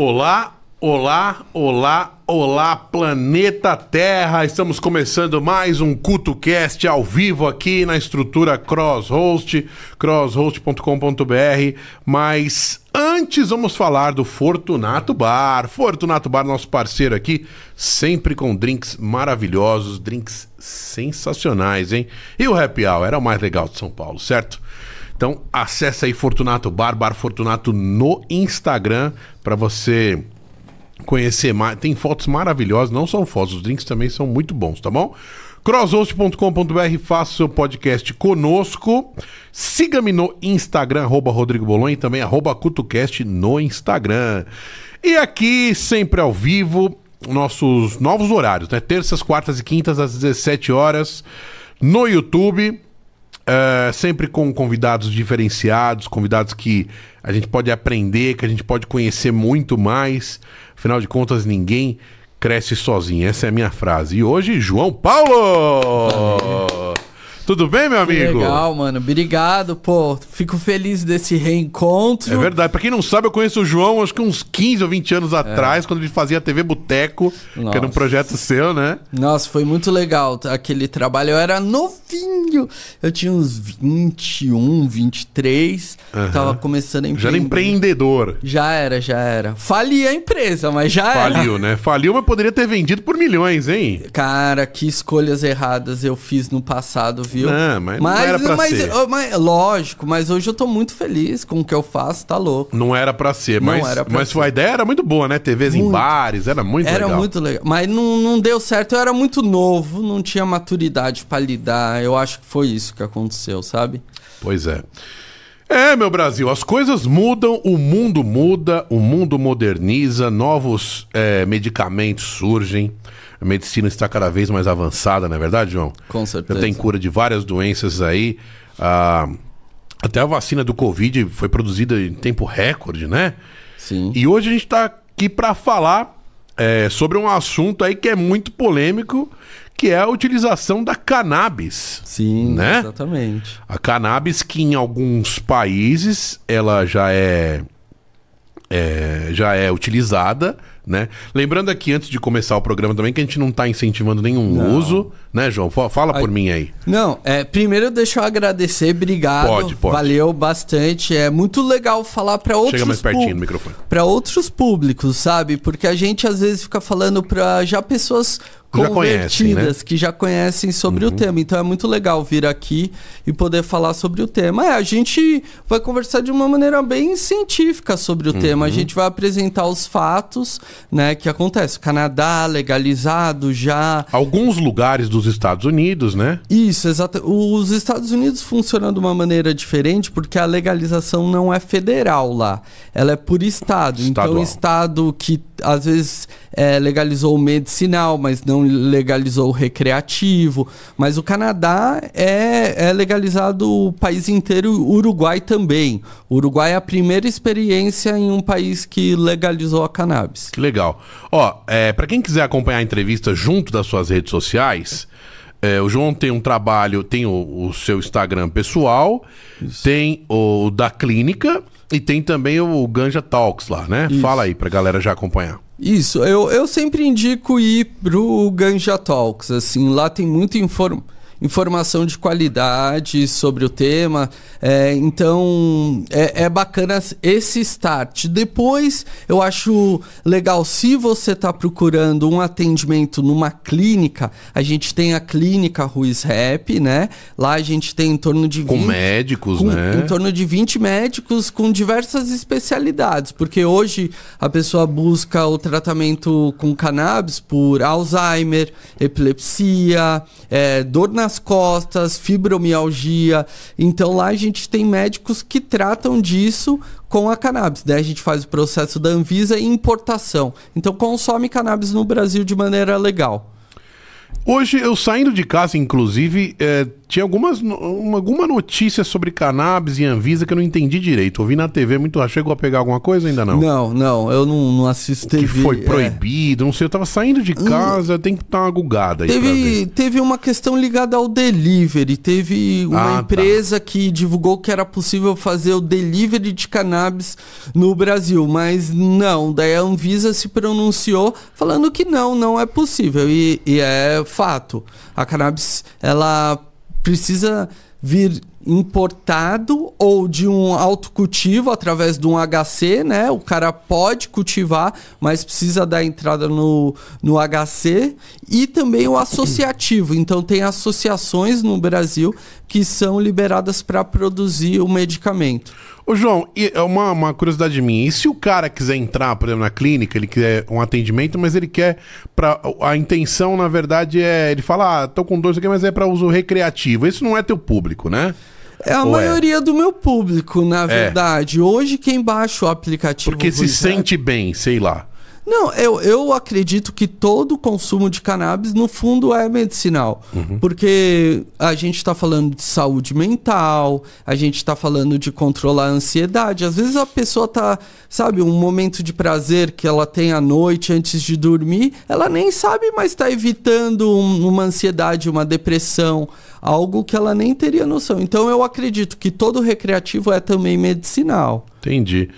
Olá, olá, olá, olá, planeta Terra. Estamos começando mais um CutoCast ao vivo aqui na estrutura CrossHost, crosshost.com.br. Mas antes vamos falar do Fortunato Bar. Fortunato Bar, nosso parceiro aqui, sempre com drinks maravilhosos, drinks sensacionais, hein? E o Happy Hour era o mais legal de São Paulo, certo? Então, acessa aí Fortunato Bar, Bar Fortunato no Instagram para você conhecer mais. Tem fotos maravilhosas, não são fotos, os drinks também são muito bons, tá bom? crosshost.com.br, faça seu podcast conosco. Siga-me no Instagram, arroba Rodrigo Bolon e também arroba CutoCast no Instagram. E aqui, sempre ao vivo, nossos novos horários, né? Terças, quartas e quintas, às 17 horas, no YouTube. Uh, sempre com convidados diferenciados, convidados que a gente pode aprender, que a gente pode conhecer muito mais. Afinal de contas, ninguém cresce sozinho. Essa é a minha frase. E hoje, João Paulo! Tudo bem, meu amigo? Legal, mano. Obrigado, pô. Fico feliz desse reencontro. É verdade. Pra quem não sabe, eu conheço o João acho que uns 15 ou 20 anos atrás, é. quando ele fazia TV Boteco, Nossa. que era um projeto seu, né? Nossa, foi muito legal aquele trabalho. Eu era novinho. Eu tinha uns 21, 23. Uhum. Tava começando a empreender. Já era empreendedor. Já era, já era. Falia a empresa, mas já Faliu, era. Faliu, né? Faliu, mas poderia ter vendido por milhões, hein? Cara, que escolhas erradas eu fiz no passado, viu? Viu? Não, mas, mas não era pra mas, ser. Mas, lógico, mas hoje eu tô muito feliz com o que eu faço, tá louco. Não era pra ser, mas, não era pra mas ser. a ideia era muito boa, né? TVs muito. em bares, era muito era legal. Era muito legal. Mas não, não deu certo, eu era muito novo, não tinha maturidade para lidar. Eu acho que foi isso que aconteceu, sabe? Pois é. É, meu Brasil, as coisas mudam, o mundo muda, o mundo moderniza, novos é, medicamentos surgem a medicina está cada vez mais avançada, não é verdade, João? Com certeza. Já tem cura de várias doenças aí. Ah, até a vacina do Covid foi produzida em tempo recorde, né? Sim. E hoje a gente está aqui para falar é, sobre um assunto aí que é muito polêmico, que é a utilização da cannabis. Sim, né? exatamente. A cannabis que em alguns países ela já é, é já é utilizada né? Lembrando aqui, antes de começar o programa também, que a gente não está incentivando nenhum não. uso, né, João? Fala por mim aí. Não, é, primeiro deixa eu agradecer, obrigado. Pode, pode. Valeu bastante. É muito legal falar para outros Chega mais pertinho do microfone. Para outros públicos, sabe? Porque a gente às vezes fica falando para já pessoas já conhecem, né? que já conhecem sobre uhum. o tema. Então é muito legal vir aqui e poder falar sobre o tema. É, a gente vai conversar de uma maneira bem científica sobre o uhum. tema. A gente vai apresentar os fatos, né, que acontece. Canadá legalizado já. Alguns lugares dos Estados Unidos, né? Isso, exato. Os Estados Unidos funcionam de uma maneira diferente porque a legalização não é federal lá. Ela é por estado. Estadual. Então, estado que às vezes é, legalizou o medicinal, mas não legalizou o recreativo. Mas o Canadá é, é legalizado o país inteiro, o Uruguai também. O Uruguai é a primeira experiência em um país que legalizou a cannabis. Que legal. Ó, é, para quem quiser acompanhar a entrevista junto das suas redes sociais, é, o João tem um trabalho, tem o, o seu Instagram pessoal, Isso. tem o da clínica e tem também o Ganja Talks lá, né? Isso. Fala aí pra galera já acompanhar. Isso, eu, eu sempre indico ir pro Ganja Talks, assim, lá tem muita informação informação de qualidade sobre o tema. É, então é, é, bacana esse start. Depois eu acho legal se você está procurando um atendimento numa clínica. A gente tem a clínica Ruiz Rap, né? Lá a gente tem em torno de 20, com médicos, com, né? Em torno de 20 médicos com diversas especialidades, porque hoje a pessoa busca o tratamento com cannabis por Alzheimer, epilepsia, é, dor na nas costas, fibromialgia. Então lá a gente tem médicos que tratam disso com a cannabis. Daí a gente faz o processo da Anvisa e importação. Então consome cannabis no Brasil de maneira legal. Hoje, eu saindo de casa, inclusive, é, tinha algumas, uma, alguma notícia sobre cannabis e Anvisa que eu não entendi direito. Ouvi na TV muito. Chegou a pegar alguma coisa ainda não? Não, não, eu não, não assisto TV. Que foi é. proibido, é. não sei. Eu tava saindo de hum. casa, hum, tem que dar uma gugada aí. Teve, teve uma questão ligada ao delivery. Teve uma ah, tá. empresa tá. que divulgou que era possível fazer o delivery de cannabis no Brasil, mas não. Daí a Anvisa se pronunciou falando que não, não é possível. E, e é fato. A cannabis, ela precisa vir importado ou de um autocultivo através de um HC, né? O cara pode cultivar, mas precisa dar entrada no, no HC e também o associativo. Então tem associações no Brasil que são liberadas para produzir o medicamento. Ô, João, é uma, uma curiosidade minha. E se o cara quiser entrar, por exemplo, na clínica, ele quer um atendimento, mas ele quer para A intenção, na verdade, é. Ele fala, ah, tô com dor aqui, mas é para uso recreativo. Isso não é teu público, né? É a Ou é? maioria é? do meu público, na é. verdade. Hoje, quem baixa o aplicativo. Porque se sente bem, sei lá. Não, eu, eu acredito que todo consumo de cannabis, no fundo, é medicinal. Uhum. Porque a gente está falando de saúde mental, a gente está falando de controlar a ansiedade. Às vezes a pessoa está, sabe, um momento de prazer que ela tem à noite antes de dormir, ela nem sabe, mas está evitando um, uma ansiedade, uma depressão, algo que ela nem teria noção. Então eu acredito que todo recreativo é também medicinal. Entendi.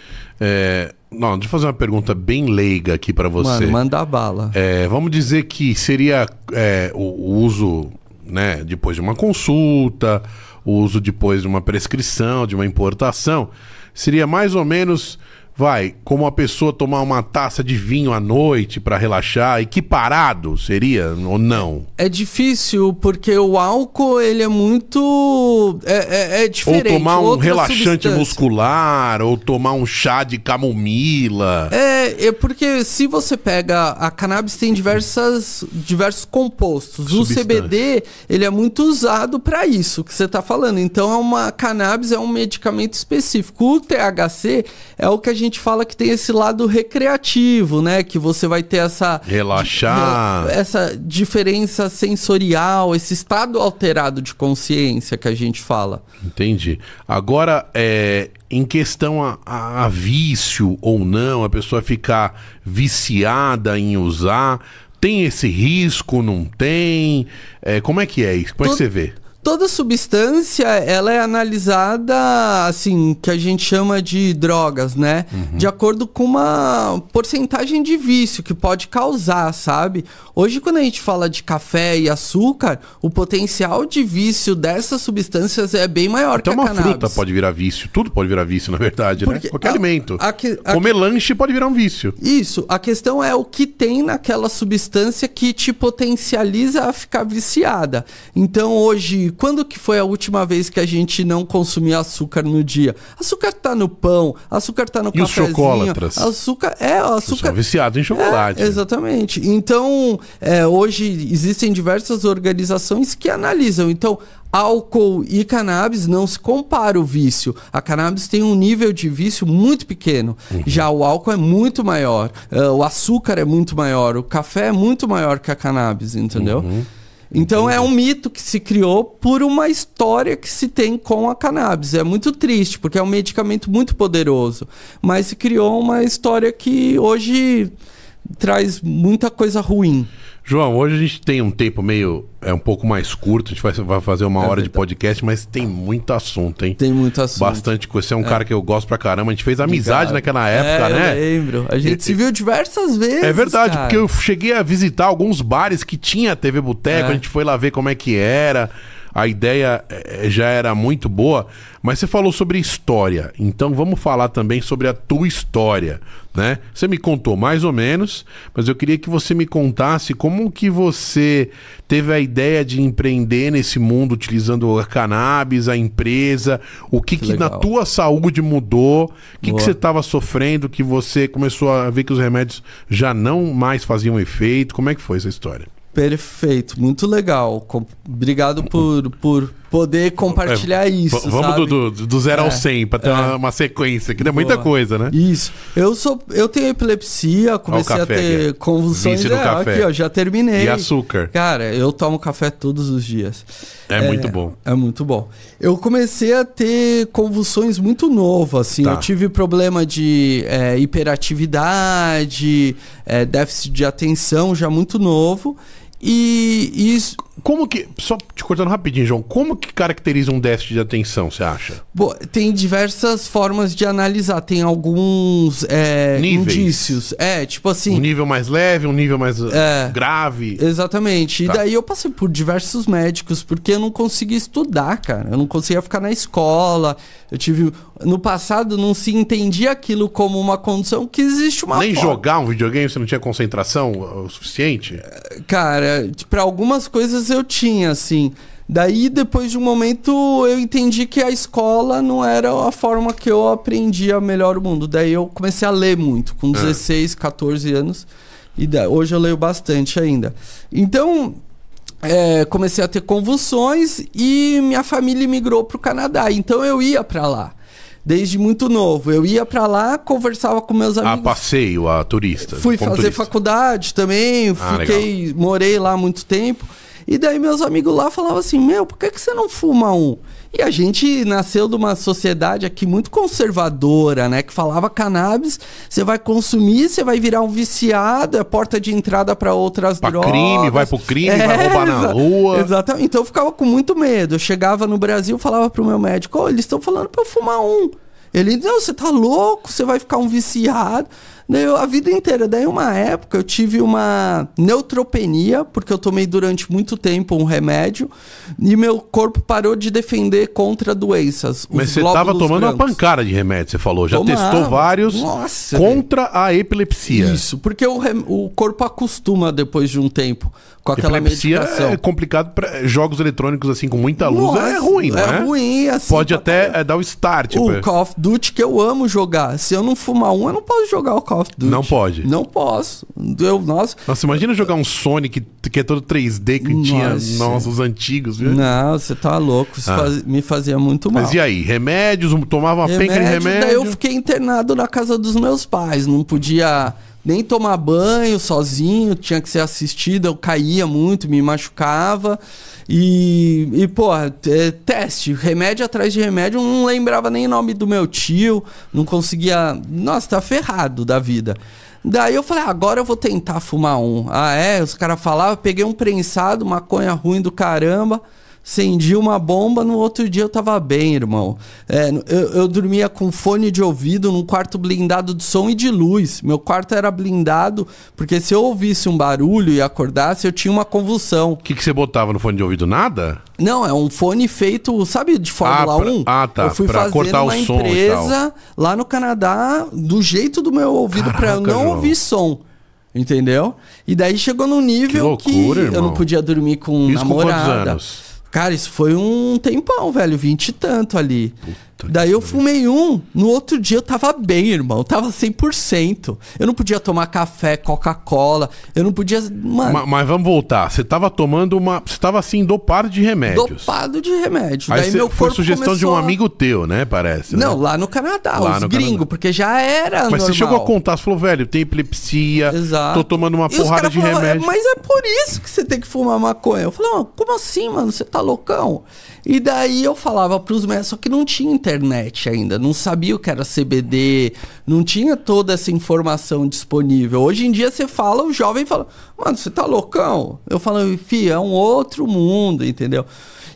É, não, deixa eu fazer uma pergunta bem leiga aqui para você. Mano, manda bala. É, vamos dizer que seria é, o, o, uso, né, depois de uma consulta, o uso depois de uma prescrição, de uma importação, seria mais ou menos vai, como a pessoa tomar uma taça de vinho à noite para relaxar, equiparado seria ou não? É difícil porque o álcool ele é muito é, é, é diferente. Ou tomar um relaxante muscular, ou tomar um chá de camomila. É, é porque se você pega a cannabis tem diversas diversos compostos. O CBD ele é muito usado para isso que você está falando. Então é uma cannabis é um medicamento específico. O THC é o que a gente fala que tem esse lado recreativo, né? Que você vai ter essa. Relaxar. Essa diferença sensorial, esse estado alterado de consciência que a gente fala. Entendi. Agora, é, em questão a, a, a vício ou não, a pessoa ficar viciada em usar. Tem esse risco, não tem? É, como é que é isso? Como é que você vê? Toda substância, ela é analisada, assim, que a gente chama de drogas, né? Uhum. De acordo com uma porcentagem de vício que pode causar, sabe? Hoje, quando a gente fala de café e açúcar, o potencial de vício dessas substâncias é bem maior então que a uma fruta pode virar vício. Tudo pode virar vício, na verdade, né? Porque né? Qualquer a, alimento. A, a, Comer lanche pode virar um vício. Isso. A questão é o que tem naquela substância que te potencializa a ficar viciada. Então, hoje quando que foi a última vez que a gente não consumia açúcar no dia? Açúcar tá no pão, açúcar tá no e cafezinho. Os chocolatras? Açúcar, é, açúcar... São viciado em chocolate. É, exatamente. Então, é, hoje existem diversas organizações que analisam. Então, álcool e cannabis não se compara o vício. A cannabis tem um nível de vício muito pequeno. Uhum. Já o álcool é muito maior. Uh, o açúcar é muito maior. O café é muito maior que a cannabis, entendeu? Uhum. Então Entendi. é um mito que se criou por uma história que se tem com a cannabis. É muito triste, porque é um medicamento muito poderoso. Mas se criou uma história que hoje traz muita coisa ruim. João, hoje a gente tem um tempo meio. É um pouco mais curto, a gente vai, vai fazer uma é hora de podcast, mas tem muito assunto, hein? Tem muito assunto. Bastante coisa. Você é um é. cara que eu gosto pra caramba. A gente fez amizade naquela época, é, né? Eu lembro. A gente e, se viu diversas vezes. É verdade, cara. porque eu cheguei a visitar alguns bares que tinha TV Boteco, é. a gente foi lá ver como é que era a ideia eh, já era muito boa, mas você falou sobre história, então vamos falar também sobre a tua história, né? Você me contou mais ou menos, mas eu queria que você me contasse como que você teve a ideia de empreender nesse mundo utilizando a cannabis, a empresa, o que, que, que na tua saúde mudou, o que, que você estava sofrendo, que você começou a ver que os remédios já não mais faziam efeito, como é que foi essa história? Perfeito, muito legal. Obrigado por, por poder compartilhar é, isso. Vamos do, do, do, zero é, ao 100 para ter é. uma, uma, sequência, que é muita coisa, né? Isso. Eu sou, eu tenho epilepsia, comecei a ter convulsões. no é, café. Aqui, ó, já terminei. E açúcar. Cara, eu tomo café todos os dias. É, muito bom. É muito bom. Eu comecei a ter convulsões muito novo, assim. Tá. Eu tive problema de é, hiperatividade, é, déficit de atenção já muito novo. E, isso. Como que. Só te cortando rapidinho, João. Como que caracteriza um déficit de atenção, você acha? Bom, tem diversas formas de analisar. Tem alguns é, indícios. É, tipo assim. Um nível mais leve, um nível mais é, grave. Exatamente. Tá. E daí eu passei por diversos médicos, porque eu não conseguia estudar, cara. Eu não conseguia ficar na escola. Eu tive. No passado não se entendia aquilo como uma condição que existe uma. Nem forma. jogar um videogame você não tinha concentração o suficiente? Cara, para algumas coisas eu tinha, assim. Daí, depois de um momento, eu entendi que a escola não era a forma que eu aprendia melhor o mundo. Daí eu comecei a ler muito, com 16, é. 14 anos. E daí, hoje eu leio bastante ainda. Então, é, comecei a ter convulsões e minha família migrou para o Canadá. Então eu ia para lá. Desde muito novo. Eu ia para lá, conversava com meus amigos. A passeio, a turista. Fui fazer turista. faculdade também, ah, fiquei, legal. morei lá muito tempo. E daí meus amigos lá falavam assim: Meu, por que, que você não fuma um? E a gente nasceu de uma sociedade aqui muito conservadora, né? Que falava cannabis, você vai consumir, você vai virar um viciado, é porta de entrada para outras pra drogas. crime, vai pro crime, é, vai roubar na rua. Exatamente. Então eu ficava com muito medo. Eu chegava no Brasil, falava pro meu médico: oh, eles estão falando para eu fumar um. Ele, não, você tá louco, você vai ficar um viciado. Daí eu, a vida inteira. Daí uma época eu tive uma neutropenia, porque eu tomei durante muito tempo um remédio, e meu corpo parou de defender contra doenças. Mas você tava tomando brancos. uma pancada de remédio, você falou. Já Tomava. testou vários Nossa, contra a epilepsia. Isso, porque o, o corpo acostuma depois de um tempo com aquela Epilepsia medicação. é complicado para jogos eletrônicos assim com muita luz, é Nossa, é ruim, né? É ruim, assim. Pode até é, dar o start. O tipo... Call of Duty que eu amo jogar. Se eu não fumar um, eu não posso jogar o Call of Duty. Não pode. Não posso. Eu, nossa. Nossa, imagina jogar um Sonic que é todo 3D que nossa. tinha nossa, os antigos, viu? Não, você tá louco. Isso ah. faz, me fazia muito mal. Mas e aí? Remédios? Tomava uma remédio, penca de remédio? Daí eu fiquei internado na casa dos meus pais. Não podia nem tomar banho sozinho, tinha que ser assistido, eu caía muito, me machucava. E, e pô, é, teste, remédio atrás de remédio, não lembrava nem o nome do meu tio, não conseguia. Nossa, tá ferrado da vida. Daí eu falei, ah, agora eu vou tentar fumar um. Ah, é? Os caras falavam, peguei um prensado, maconha ruim do caramba acendi uma bomba, no outro dia eu tava bem, irmão. É, eu, eu, dormia com fone de ouvido num quarto blindado de som e de luz. Meu quarto era blindado, porque se eu ouvisse um barulho e acordasse, eu tinha uma convulsão. O que, que você botava no fone de ouvido? Nada? Não, é um fone feito, sabe, de Fórmula ah, pra, 1? Ah, tá. Eu fui pra fazer cortar uma o empresa lá no Canadá, do jeito do meu ouvido, pra eu não João. ouvir som. Entendeu? E daí chegou num nível que, loucura, que eu não podia dormir com Isso namorada. Com quantos anos? Cara, isso foi um tempão, velho, vinte e tanto ali. Puta Daí eu fumei um, no outro dia eu tava bem, irmão. Eu tava 100%. Eu não podia tomar café, Coca-Cola. Eu não podia. Mano. Mas, mas, vamos voltar. Você tava tomando uma. Você tava assim, dopado de remédios. Dopado de remédio. Aí Daí meu foi sugestão de um amigo teu, né? Parece. Não, né? lá no Canadá, lá os gringos, porque já era. Mas normal. você chegou a contar, você falou, velho, tem epilepsia. Exato. Tô tomando uma e porrada de falaram, remédio. Mas é por isso que você tem que fumar maconha. Eu falei, como assim, mano? Você tá loucão? E daí eu falava pros médicos, só que não tinha internet ainda, não sabia o que era CBD, não tinha toda essa informação disponível. Hoje em dia você fala, o jovem fala, mano, você tá loucão? Eu falo, fi, é um outro mundo, entendeu?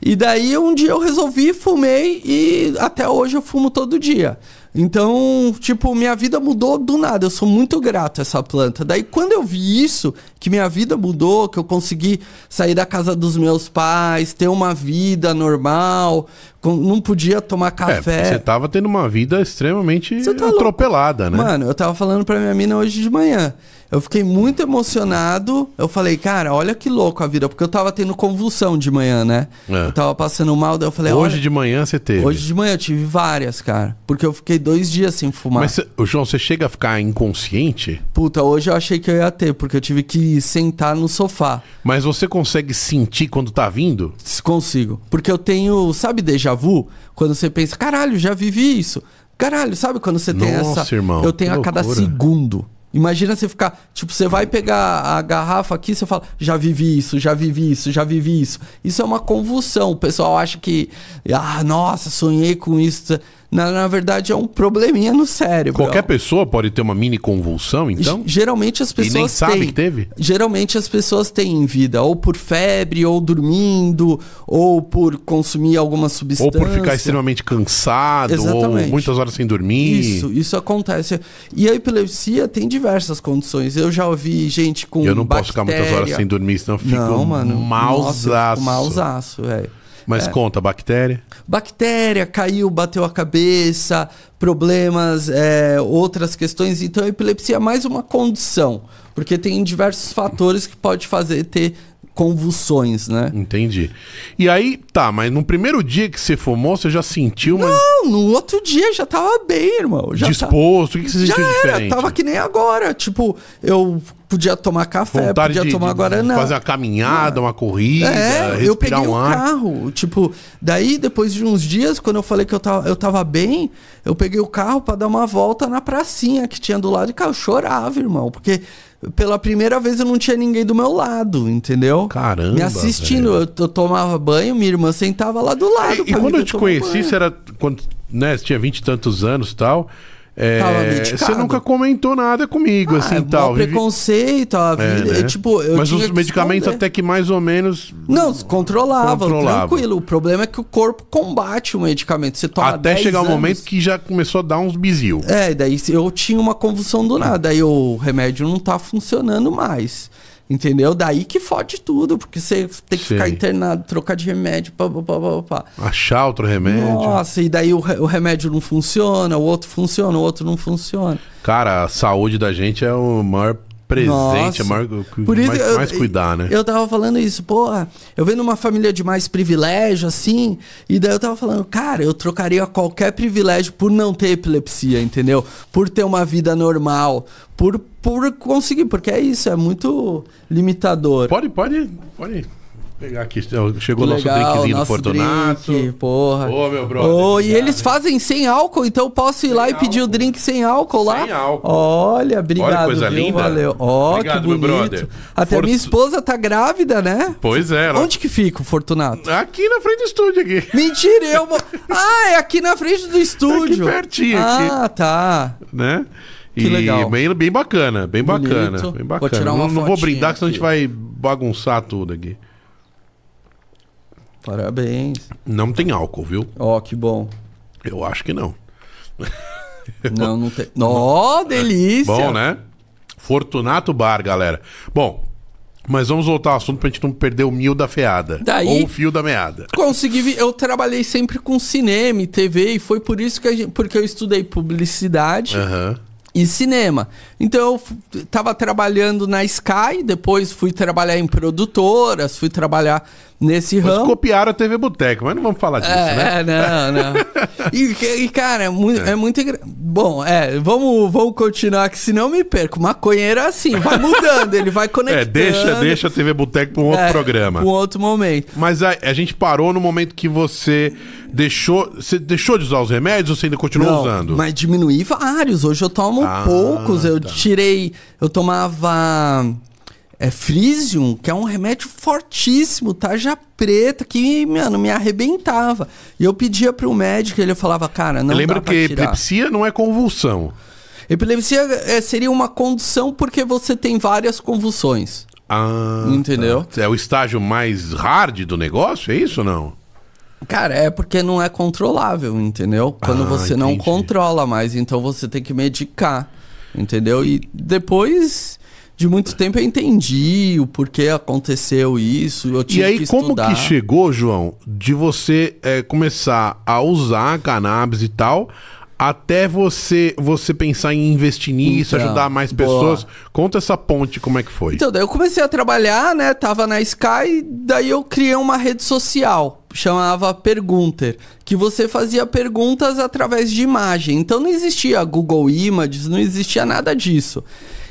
E daí um dia eu resolvi, fumei e até hoje eu fumo todo dia. Então, tipo, minha vida mudou do nada. Eu sou muito grato a essa planta. Daí, quando eu vi isso, que minha vida mudou, que eu consegui sair da casa dos meus pais, ter uma vida normal, não podia tomar é, café. É, você tava tendo uma vida extremamente tá atropelada, louco. né? Mano, eu tava falando pra minha mina hoje de manhã. Eu fiquei muito emocionado. Eu falei, cara, olha que louco a vida. Porque eu tava tendo convulsão de manhã, né? É. Eu tava passando mal, daí eu falei, Hoje de manhã você teve? Hoje de manhã eu tive várias, cara. Porque eu fiquei dois dias sem fumar. Mas, cê, João, você chega a ficar inconsciente? Puta, hoje eu achei que eu ia ter, porque eu tive que sentar no sofá. Mas você consegue sentir quando tá vindo? Consigo. Porque eu tenho, sabe, déjà vu? Quando você pensa, caralho, já vivi isso. Caralho, sabe quando você tem Nossa, essa. Irmão, eu tenho a cada segundo. Imagina você ficar, tipo, você vai pegar a garrafa aqui, você fala, já vivi isso, já vivi isso, já vivi isso. Isso é uma convulsão. O pessoal acha que, ah, nossa, sonhei com isso. Na, na verdade, é um probleminha no cérebro. Qualquer pessoa pode ter uma mini convulsão, então? G geralmente as pessoas. E nem sabe que teve? Geralmente as pessoas têm em vida, ou por febre, ou dormindo, ou por consumir alguma substância. Ou por ficar extremamente cansado, Exatamente. ou muitas horas sem dormir. Isso, isso acontece. E a epilepsia tem diversas condições. Eu já ouvi gente com. Eu não bactéria. posso ficar muitas horas sem dormir, senão eu fico não, mano, mausaço. Nossa, velho. Mas é. conta, bactéria? Bactéria, caiu, bateu a cabeça, problemas, é, outras questões. Então, a epilepsia é mais uma condição, porque tem diversos fatores que pode fazer ter convulsões, né? Entendi. E aí, tá, mas no primeiro dia que você fumou, você já sentiu uma... Não, no outro dia já tava bem, irmão. Já Disposto? Tá... O que você já sentiu era, diferente? Tava que nem agora. Tipo, eu podia tomar café, Vontade podia de, tomar Guaraná. Fazer uma caminhada, uma corrida, é, eu peguei um, um carro. Tipo, daí depois de uns dias, quando eu falei que eu tava, eu tava bem, eu peguei o carro para dar uma volta na pracinha que tinha do lado de cá. Eu chorava, irmão, porque pela primeira vez eu não tinha ninguém do meu lado, entendeu? Caramba. Me assistindo, eu, eu, tomava banho, minha irmã sentava lá do lado. E, e quando eu te conheci, banho. você era. Quando, né, você tinha vinte e tantos anos e tal. É, você nunca comentou nada comigo, ah, assim, é tal. preconceito, a é, vida. É, né? tipo, Mas os medicamentos até que mais ou menos. Não, controlavam, controlava. tranquilo. O problema é que o corpo combate o medicamento. Você toma Até chegar o um momento que já começou a dar uns bizil. É, daí eu tinha uma convulsão do nada. Aí o remédio não tá funcionando mais. Entendeu? Daí que fode tudo, porque você tem que Sei. ficar internado, trocar de remédio, pá, pá, pá, pá, Achar outro remédio. Nossa, e daí o, o remédio não funciona, o outro funciona, o outro não funciona. Cara, a saúde da gente é o maior presente, Nossa. é maior, Por isso mais, eu, mais cuidar, né? Eu tava falando isso, porra, eu venho numa família de mais privilégio, assim, e daí eu tava falando, cara, eu trocaria qualquer privilégio por não ter epilepsia, entendeu? Por ter uma vida normal, por por conseguir, porque é isso, é muito limitador. Pode, pode, pode pegar aqui. Chegou o nosso drinkzinho do Fortunato. Drink, porra. Ô, meu brother. Oh, e eles fazem sem álcool, então eu posso ir lá e pedir o drink sem álcool lá? Sem álcool. Olha, obrigado. Olha coisa viu? linda. Valeu. Ó, oh, que bonito. Meu brother. Até minha esposa tá grávida, né? Pois é. Ela... Onde que fica o Fortunato? Aqui na frente do estúdio aqui. Mentira, eu... ah, é aqui na frente do estúdio. Aqui pertinho ah, aqui. Ah, tá. Né? Que e legal. Bem, bem bacana, bem Bonito. bacana. Bem bacana. Vou tirar uma não, não vou brindar, senão a gente vai bagunçar tudo aqui. Parabéns. Não tem álcool, viu? Ó, oh, que bom. Eu acho que não. Não, não tem. Ó, oh, delícia! Bom, né? Fortunato Bar, galera. Bom, mas vamos voltar ao assunto pra gente não perder o mil da feada. Daí, ou o fio da meada. Consegui. Eu trabalhei sempre com cinema e TV, e foi por isso que gente, porque eu estudei publicidade. Uhum e cinema. Então eu estava trabalhando na Sky, depois fui trabalhar em produtoras, fui trabalhar nesse mas ramo. copiaram a TV Boteco, mas não vamos falar disso, é, né? É, não, não. e, e, cara, é muito, é. é muito Bom, é, vamos, vamos continuar que senão eu me perco. Maconheiro é assim, vai mudando, ele vai conectando. É, deixa, deixa a TV Boteco para um outro é, programa. Um outro momento. Mas a, a gente parou no momento que você deixou. Você deixou de usar os remédios ou você ainda continua não, usando? Mas diminuí vários. Hoje eu tomo ah, poucos. Eu tá. tirei. Eu tomava é Frisium, que é um remédio fortíssimo, tarja preta, que, mano, me arrebentava. E eu pedia para o médico, ele falava, cara, não Lembra que epilepsia não é convulsão. Epilepsia é, seria uma condição porque você tem várias convulsões. Ah, entendeu? Tá. É o estágio mais hard do negócio, é isso ou não? Cara, é porque não é controlável, entendeu? Quando ah, você entendi. não controla mais, então você tem que medicar, entendeu? E depois de muito tempo eu entendi o porquê aconteceu isso. Eu tive e aí, que como que chegou, João, de você é, começar a usar cannabis e tal, até você você pensar em investir nisso, então, ajudar mais pessoas. Boa. Conta essa ponte, como é que foi? Então, daí eu comecei a trabalhar, né? Tava na Sky, daí eu criei uma rede social, chamava Pergunter, que você fazia perguntas através de imagem. Então não existia Google Images, não existia nada disso.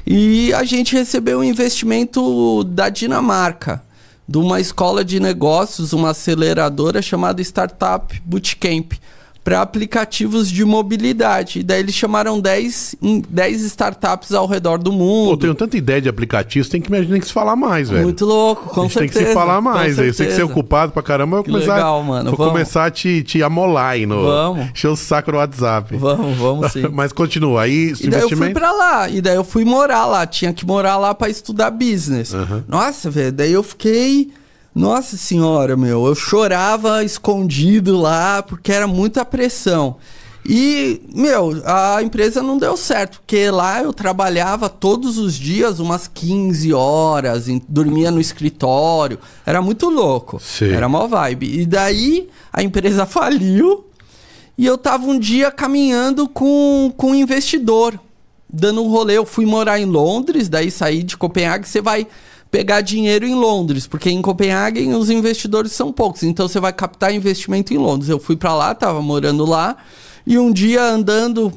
E a gente recebeu um investimento da Dinamarca, de uma escola de negócios, uma aceleradora chamada Startup Bootcamp para aplicativos de mobilidade. E daí eles chamaram 10, 10 startups ao redor do mundo. Pô, tenho tanta ideia de aplicativos, tem que imaginar que se falar mais, velho. Muito louco, com certeza. Tem que se falar mais. Aí você que ser ocupado pra caramba, eu vou começar, legal, mano. Vou vamos. começar a te, te amolar aí no. Vamos. Encher o saco no WhatsApp. Vamos, vamos sim. Mas continua. Aí, e daí eu fui pra lá. E daí eu fui morar lá. Tinha que morar lá para estudar business. Uhum. Nossa, velho. Daí eu fiquei nossa senhora, meu, eu chorava escondido lá porque era muita pressão. E, meu, a empresa não deu certo, porque lá eu trabalhava todos os dias umas 15 horas, dormia no escritório, era muito louco. Sim. Era uma vibe. E daí a empresa faliu e eu tava um dia caminhando com, com um investidor, dando um rolê. Eu fui morar em Londres, daí saí de Copenhague, você vai pegar dinheiro em Londres, porque em Copenhague os investidores são poucos, então você vai captar investimento em Londres. Eu fui para lá, tava morando lá, e um dia andando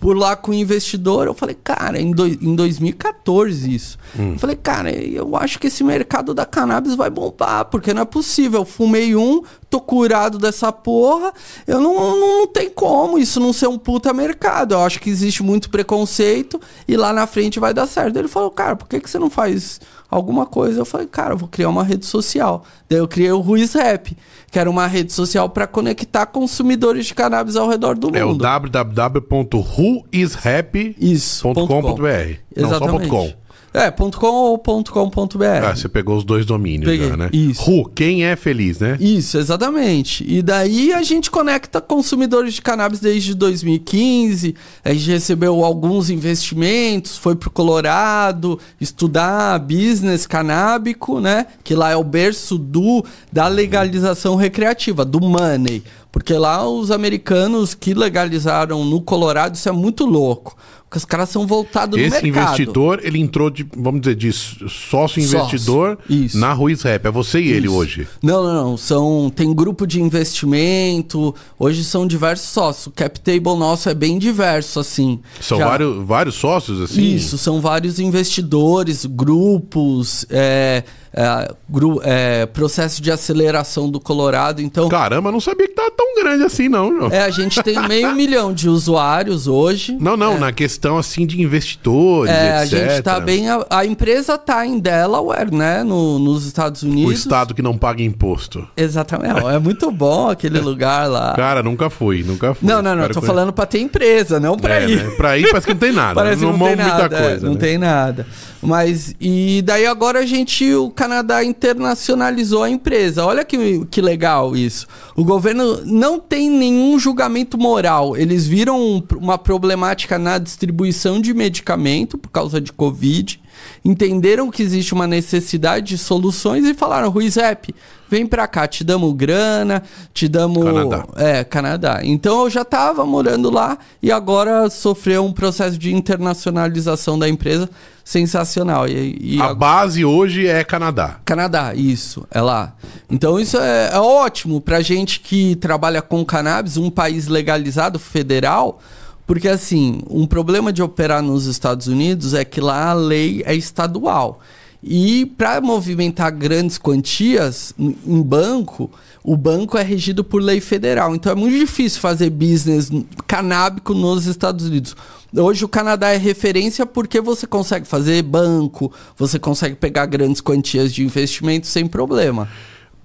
por lá com o investidor, eu falei, cara, em, do, em 2014 isso. Hum. Eu falei, cara, eu acho que esse mercado da cannabis vai bombar, porque não é possível. Eu fumei um, tô curado dessa porra, eu não, não, não tem como isso não ser um puta mercado. Eu acho que existe muito preconceito e lá na frente vai dar certo. Ele falou, cara, por que, que você não faz alguma coisa? Eu falei, cara, eu vou criar uma rede social. Daí eu criei o Ruiz Rap, que era uma rede social para conectar consumidores de cannabis ao redor do é mundo. É o www.ruisrap.com.br. Exatamente. Não, só .com. É, .com ou .com.br. Ah, você pegou os dois domínios Peguei, já, né? Isso. Ru, quem é feliz, né? Isso, exatamente. E daí a gente conecta consumidores de cannabis desde 2015. A gente recebeu alguns investimentos, foi pro Colorado estudar business canábico, né? Que lá é o berço do da legalização recreativa, do money. Porque lá os americanos que legalizaram no Colorado, isso é muito louco. Porque os caras são voltados Esse no mercado. Esse investidor, ele entrou de, vamos dizer, de sócio investidor sócio. na Ruiz Rap. É você e Isso. ele hoje? Não, não, não. São, tem grupo de investimento. Hoje são diversos sócios. O cap table nosso é bem diverso, assim. São Já... vários, vários sócios, assim? Isso, são vários investidores, grupos, é, é, gru, é, processo de aceleração do Colorado. Então, Caramba, não sabia que tá tão grande assim, não, João. É, a gente tem meio milhão de usuários hoje. Não, não, é. na questão assim de investidores. É, etc. a gente tá bem. A, a, empresa tá em Delaware, né? No, nos Estados Unidos. O estado que não paga imposto. Exatamente. É muito bom aquele lugar lá. Cara, nunca fui, nunca fui. Não, não, não. Tô falando pra ter empresa, não pra é, ir. Né? Pra ir parece que não tem nada. parece não, não, não tem nada. Muita coisa, é, não né? tem nada. Mas, e daí agora a gente, o Canadá internacionalizou a empresa. Olha que, que legal isso. O governo não tem nenhum julgamento moral. Eles viram uma problemática na distribuição de medicamento por causa de Covid entenderam que existe uma necessidade de soluções e falaram: Ruizep, vem pra cá, te damos grana, te damos. Canadá. É, Canadá. Então eu já tava morando lá e agora sofreu um processo de internacionalização da empresa sensacional. E, e a, a, base hoje é Canadá. Canadá, isso, é lá. Então isso é, é ótimo pra gente que trabalha com cannabis, um país legalizado, federal porque, assim, um problema de operar nos Estados Unidos é que lá a lei é estadual. E para movimentar grandes quantias em banco, o banco é regido por lei federal. Então é muito difícil fazer business canábico nos Estados Unidos. Hoje o Canadá é referência porque você consegue fazer banco, você consegue pegar grandes quantias de investimento sem problema.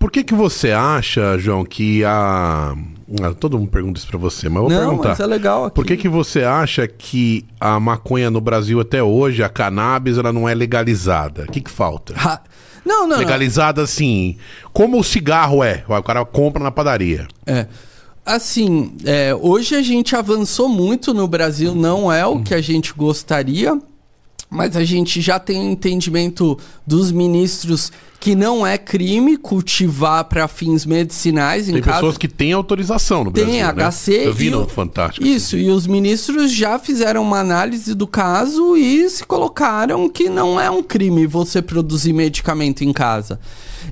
Por que, que você acha, João, que a. Ah, todo mundo pergunta isso pra você, mas eu vou Não, perguntar. Mas é legal aqui. Por que, que você acha que a maconha no Brasil até hoje, a cannabis, ela não é legalizada? O que, que falta? Ha... Não, não. Legalizada não. assim. Como o cigarro é. O cara compra na padaria. É. Assim, é, hoje a gente avançou muito no Brasil, não é o que a gente gostaria mas a gente já tem entendimento dos ministros que não é crime cultivar para fins medicinais em Tem pessoas que têm autorização no Brasil, Tem HC. Né? Eu vi no Fantástico. Isso, e os ministros já fizeram uma análise do caso e se colocaram que não é um crime você produzir medicamento em casa.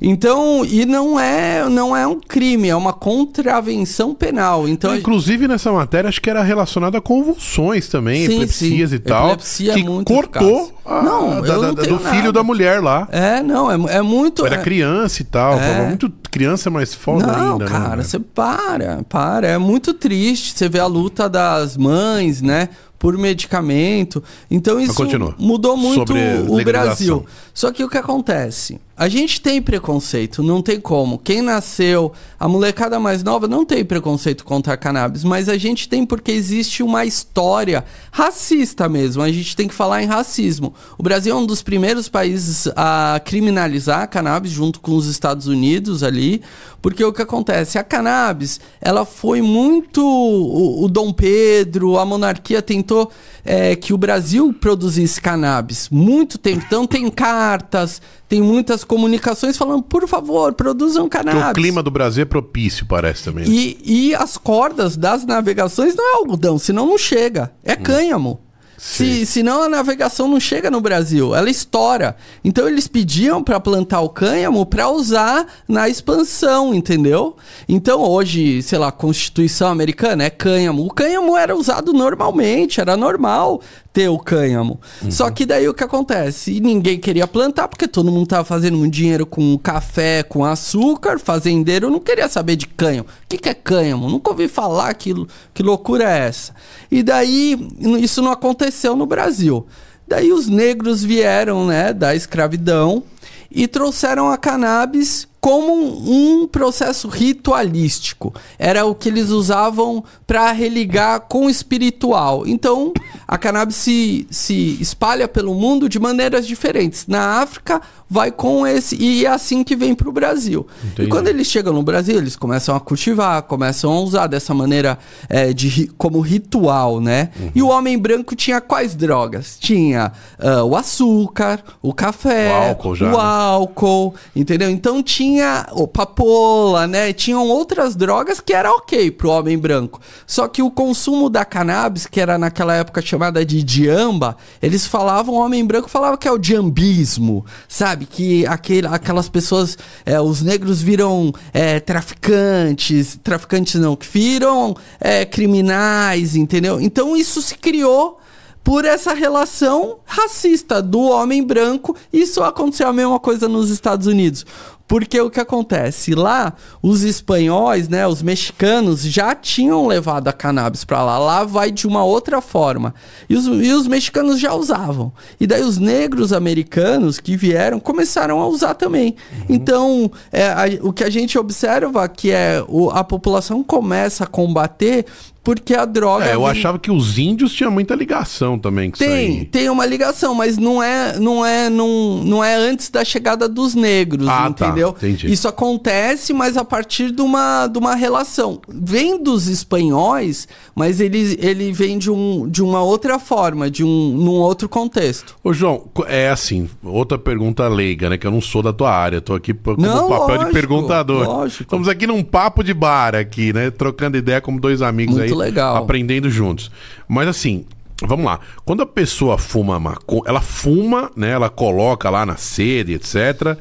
Então, e não é, não é um crime, é uma contravenção penal. Então, Inclusive, nessa matéria, acho que era relacionado a convulsões também, sim, epilepsias sim. e tal. Epilepsia que é cortou a, não, da, da, do nada. filho da mulher lá. É, não, é, é muito. Era é... criança e tal. É. Muito criança é mais foda não, ainda. Né, cara, você para, para. É muito triste. Você vê a luta das mães, né? por medicamento. Então isso mudou muito o Brasil. Só que o que acontece? A gente tem preconceito, não tem como. Quem nasceu, a molecada mais nova não tem preconceito contra a cannabis, mas a gente tem porque existe uma história racista mesmo. A gente tem que falar em racismo. O Brasil é um dos primeiros países a criminalizar a cannabis junto com os Estados Unidos ali, porque o que acontece? A cannabis, ela foi muito o, o Dom Pedro, a monarquia tentou é, que o Brasil produzisse cannabis muito tempo. Então tem cartas, tem muitas comunicações falando, por favor, produzam cannabis. o clima do Brasil é propício, parece também. Né? E, e as cordas das navegações não é algodão, senão não chega. É hum. cânhamo. Se, senão a navegação não chega no Brasil, ela estoura. Então eles pediam para plantar o cânhamo para usar na expansão, entendeu? Então hoje, sei lá, a Constituição americana é cânhamo. O cânhamo era usado normalmente, era normal ter o cânhamo. Uhum. Só que daí o que acontece? Ninguém queria plantar porque todo mundo tava fazendo muito dinheiro com café, com açúcar. Fazendeiro não queria saber de cânhamo. O que, que é cânhamo? Nunca ouvi falar aquilo. Que loucura é essa? E daí isso não aconteceu no Brasil. Daí os negros vieram, né, da escravidão e trouxeram a cannabis como um processo ritualístico. Era o que eles usavam para religar com o espiritual. Então, a cannabis se, se espalha pelo mundo de maneiras diferentes. Na África, vai com esse. E é assim que vem para o Brasil. Entendi. E quando eles chegam no Brasil, eles começam a cultivar, começam a usar dessa maneira é, de, como ritual, né? Uhum. E o homem branco tinha quais drogas? Tinha uh, o açúcar, o café, o álcool, já, o né? álcool entendeu? Então tinha o papola, né? Tinham outras drogas que era ok pro homem branco. Só que o consumo da cannabis, que era naquela época chamada de diamba, eles falavam, o homem branco falava que é o diambismo, sabe? sabe? Que aquele, aquelas pessoas, é, os negros viram é, traficantes, traficantes não, que viram é, criminais, entendeu? Então isso se criou por essa relação racista do homem branco. Isso aconteceu a mesma coisa nos Estados Unidos. Porque o que acontece? Lá, os espanhóis, né, os mexicanos, já tinham levado a cannabis para lá. Lá vai de uma outra forma. E os, e os mexicanos já usavam. E daí os negros americanos que vieram começaram a usar também. Uhum. Então, é, a, o que a gente observa que é o, a população começa a combater porque a droga. É, eu vem... achava que os índios tinham muita ligação também com tem, aí. Tem uma ligação, mas não é, não é, não, não é antes da chegada dos negros, ah, tá. Entendeu? Entendi. Isso acontece, mas a partir de uma, de uma relação. Vem dos espanhóis, mas ele, ele vem de, um, de uma outra forma, de um num outro contexto. Ô, João, é assim, outra pergunta leiga, né? Que eu não sou da tua área, tô aqui como não, papel lógico, de perguntador. Lógico. Estamos aqui num papo de bar aqui, né? Trocando ideia como dois amigos Muito aí muito legal. Aprendendo juntos. Mas assim, vamos lá. Quando a pessoa fuma maconha, ela fuma, né? Ela coloca lá na sede, etc.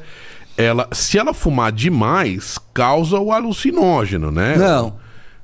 Ela, se ela fumar demais, causa o alucinógeno, né? Não.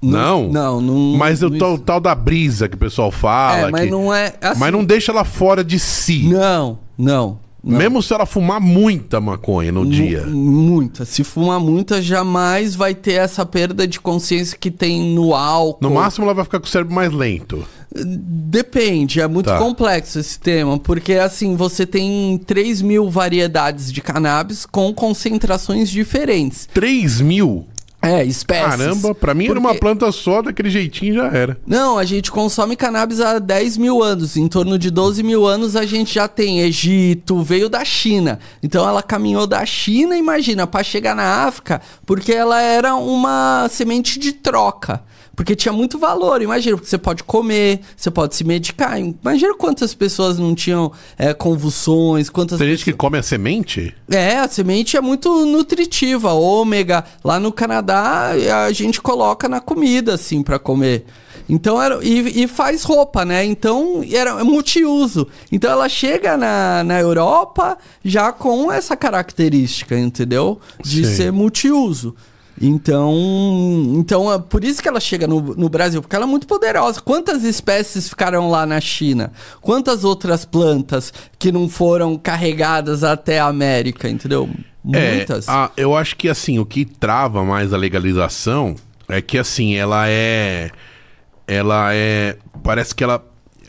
Não? Não, não. Mas o tal, tal, da brisa que o pessoal fala. É, mas que, não é. Assim, mas não deixa ela fora de si. Não, não. Não. Mesmo se ela fumar muita maconha no M dia. Muita. Se fumar muita, jamais vai ter essa perda de consciência que tem no álcool. No máximo, ela vai ficar com o cérebro mais lento. Depende, é muito tá. complexo esse tema, porque assim, você tem 3 mil variedades de cannabis com concentrações diferentes. 3 mil? É, espécies. Caramba, pra mim Porque... era uma planta só, daquele jeitinho já era. Não, a gente consome cannabis há 10 mil anos. Em torno de 12 mil anos a gente já tem Egito, veio da China. Então ela caminhou da China, imagina, para chegar na África, porque ela era uma semente de troca. Porque tinha muito valor, imagina, porque você pode comer, você pode se medicar. Imagina quantas pessoas não tinham é, convulsões, quantas Tem gente pessoas... que come a semente? É, a semente é muito nutritiva, ômega. Lá no Canadá a gente coloca na comida, assim, para comer. Então era. E, e, faz roupa, né? Então era multiuso. Então ela chega na, na Europa já com essa característica, entendeu? De Sim. ser multiuso. Então, então é por isso que ela chega no, no Brasil, porque ela é muito poderosa. Quantas espécies ficaram lá na China? Quantas outras plantas que não foram carregadas até a América, entendeu? É, Muitas. É, a, eu acho que assim, o que trava mais a legalização é que assim, ela é. Ela é. Parece que ela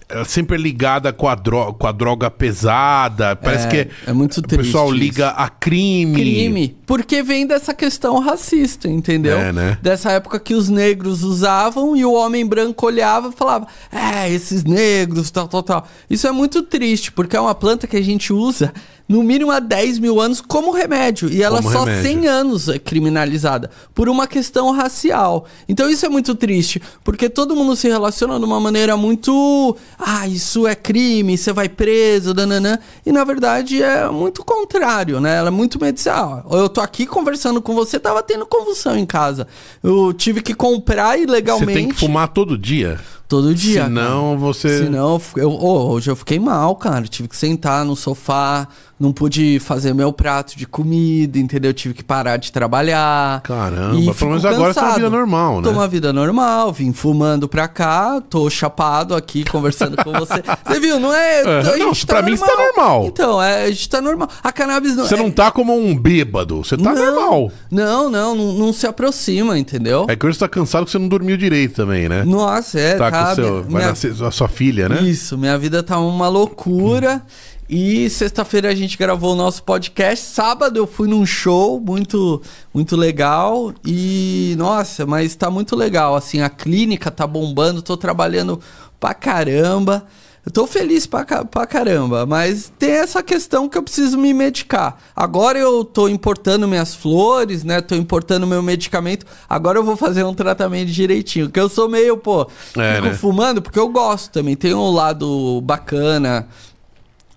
ela sempre é ligada com a, droga, com a droga pesada. Parece é, que é, muito triste. O pessoal liga a crime. Crime. Porque vem dessa questão racista, entendeu? É, né? Dessa época que os negros usavam e o homem branco olhava e falava: É, esses negros, tal, tal, tal. Isso é muito triste, porque é uma planta que a gente usa no mínimo há 10 mil anos como remédio. E ela como só remédio. 100 anos é criminalizada por uma questão racial. Então isso é muito triste, porque todo mundo se relaciona de uma maneira muito. Ah, isso é crime, você vai preso, dananã. E na verdade é muito contrário, né? Ela é muito meio ah, eu tô aqui conversando com você, tava tendo convulsão em casa. Eu tive que comprar ilegalmente. Você tem que fumar todo dia? Todo dia. Senão cara. você. Senão, eu, oh, hoje eu fiquei mal, cara. tive que sentar no sofá, não pude fazer meu prato de comida, entendeu? tive que parar de trabalhar. Caramba, pelo menos agora tem uma vida normal, né? Tô uma vida normal, vim fumando pra cá, tô chapado aqui conversando com você. Você viu, não é? é a não, tá pra normal. mim você tá normal. Então, é, a gente tá normal. A cannabis não. Você é... não tá como um bêbado, você tá não, normal. Não, não, não, não, se aproxima, entendeu? É que hoje você tá cansado que você não dormiu direito também, né? Nossa, é. Tá com seu, minha... nascer a sua filha, né? Isso, minha vida tá uma loucura. E sexta-feira a gente gravou o nosso podcast. Sábado eu fui num show muito muito legal e nossa, mas tá muito legal assim, a clínica tá bombando, tô trabalhando pra caramba. Eu tô feliz pra, pra caramba, mas tem essa questão que eu preciso me medicar. Agora eu tô importando minhas flores, né? Tô importando meu medicamento. Agora eu vou fazer um tratamento direitinho. Porque eu sou meio, pô, é, fico né? fumando porque eu gosto também. Tem um lado bacana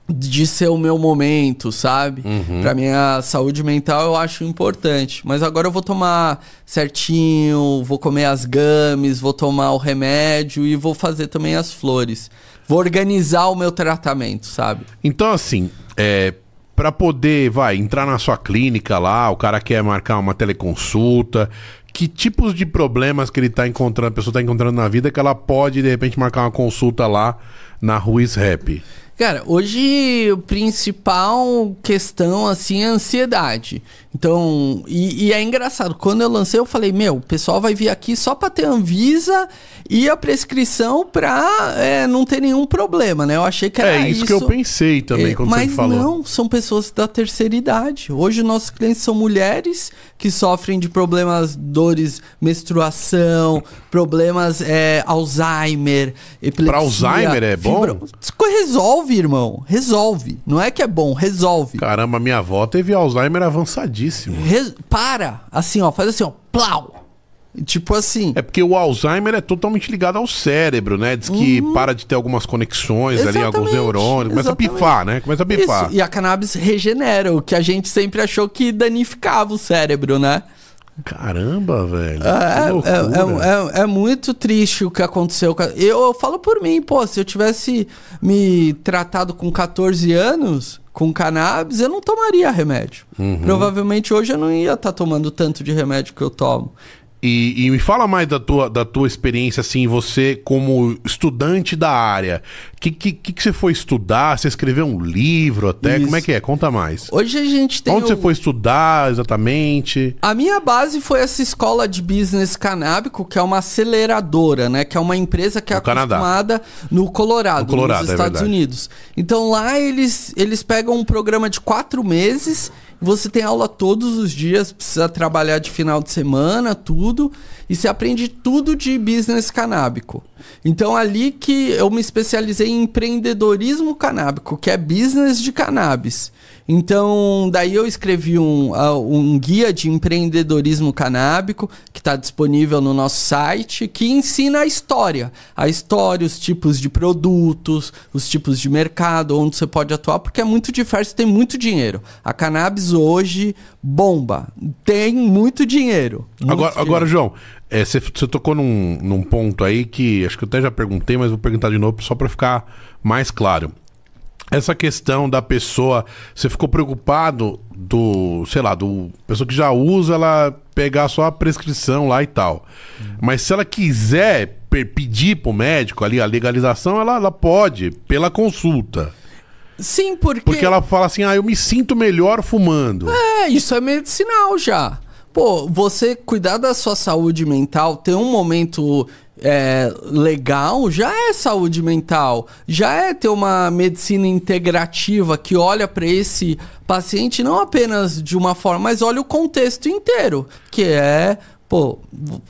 de ser o meu momento, sabe? Uhum. Pra minha saúde mental eu acho importante. Mas agora eu vou tomar certinho, vou comer as games, vou tomar o remédio e vou fazer também as flores vou organizar o meu tratamento, sabe? Então, assim, é, para poder, vai, entrar na sua clínica lá, o cara quer marcar uma teleconsulta, que tipos de problemas que ele tá encontrando, a pessoa tá encontrando na vida que ela pode, de repente, marcar uma consulta lá na Ruiz Rap? Cara, hoje a principal questão assim é a ansiedade. Então, e, e, é engraçado, quando eu lancei, eu falei, meu, o pessoal vai vir aqui só para ter Anvisa e a prescrição pra é, não ter nenhum problema, né? Eu achei que era É isso, isso. que eu pensei também é, quando você falou. Mas não, são pessoas da terceira idade. Hoje nossos clientes são mulheres que sofrem de problemas, dores, menstruação, problemas é, Alzheimer, epilepsia. Pra Alzheimer é bom? Fibra... Resolve, irmão. Resolve. Não é que é bom, resolve. Caramba, minha avó teve Alzheimer avançadinho Re para! Assim, ó, faz assim, ó, plau! Tipo assim. É porque o Alzheimer é totalmente ligado ao cérebro, né? Diz que uhum. para de ter algumas conexões exatamente, ali, alguns neurônios. Começa exatamente. a pifar, né? Começa a pifar. Isso. E a cannabis regenera, o que a gente sempre achou que danificava o cérebro, né? Caramba, velho. É, é, é, é, muito triste o que aconteceu. Eu, eu falo por mim, pô, se eu tivesse me tratado com 14 anos, com cannabis, eu não tomaria remédio. Uhum. Provavelmente hoje eu não ia estar tá tomando tanto de remédio que eu tomo. E, e, me fala mais da tua, da tua experiência, assim, você como estudante da área. O que, que, que, você foi estudar? Você escreveu um livro até? Isso. Como é que é? Conta mais. Hoje a gente tem. Onde o... você foi estudar exatamente? A minha base foi essa escola de business canábico, que é uma aceleradora, né? Que é uma empresa que é no acostumada Canadá. no Colorado, no Colorado nos é Estados é Unidos. Então lá eles, eles pegam um programa de quatro meses você tem aula todos os dias, precisa trabalhar de final de semana, tudo, e você aprende tudo de business canábico. Então ali que eu me especializei em empreendedorismo canábico, que é business de cannabis. Então, daí eu escrevi um, um guia de empreendedorismo canábico que está disponível no nosso site, que ensina a história. A história, os tipos de produtos, os tipos de mercado, onde você pode atuar, porque é muito diverso, tem muito dinheiro. A cannabis hoje bomba, tem muito dinheiro. Muito agora, dinheiro. agora, João, é, você, você tocou num, num ponto aí que acho que eu até já perguntei, mas vou perguntar de novo só para ficar mais claro essa questão da pessoa, você ficou preocupado do, sei lá, do pessoa que já usa, ela pegar só a prescrição lá e tal. Mas se ela quiser pedir pro médico ali a legalização, ela, ela pode, pela consulta. Sim, porque. Porque ela fala assim, ah, eu me sinto melhor fumando. É, isso é medicinal já. Pô, você cuidar da sua saúde mental, ter um momento é, legal já é saúde mental, já é ter uma medicina integrativa que olha para esse paciente não apenas de uma forma, mas olha o contexto inteiro, que é, pô,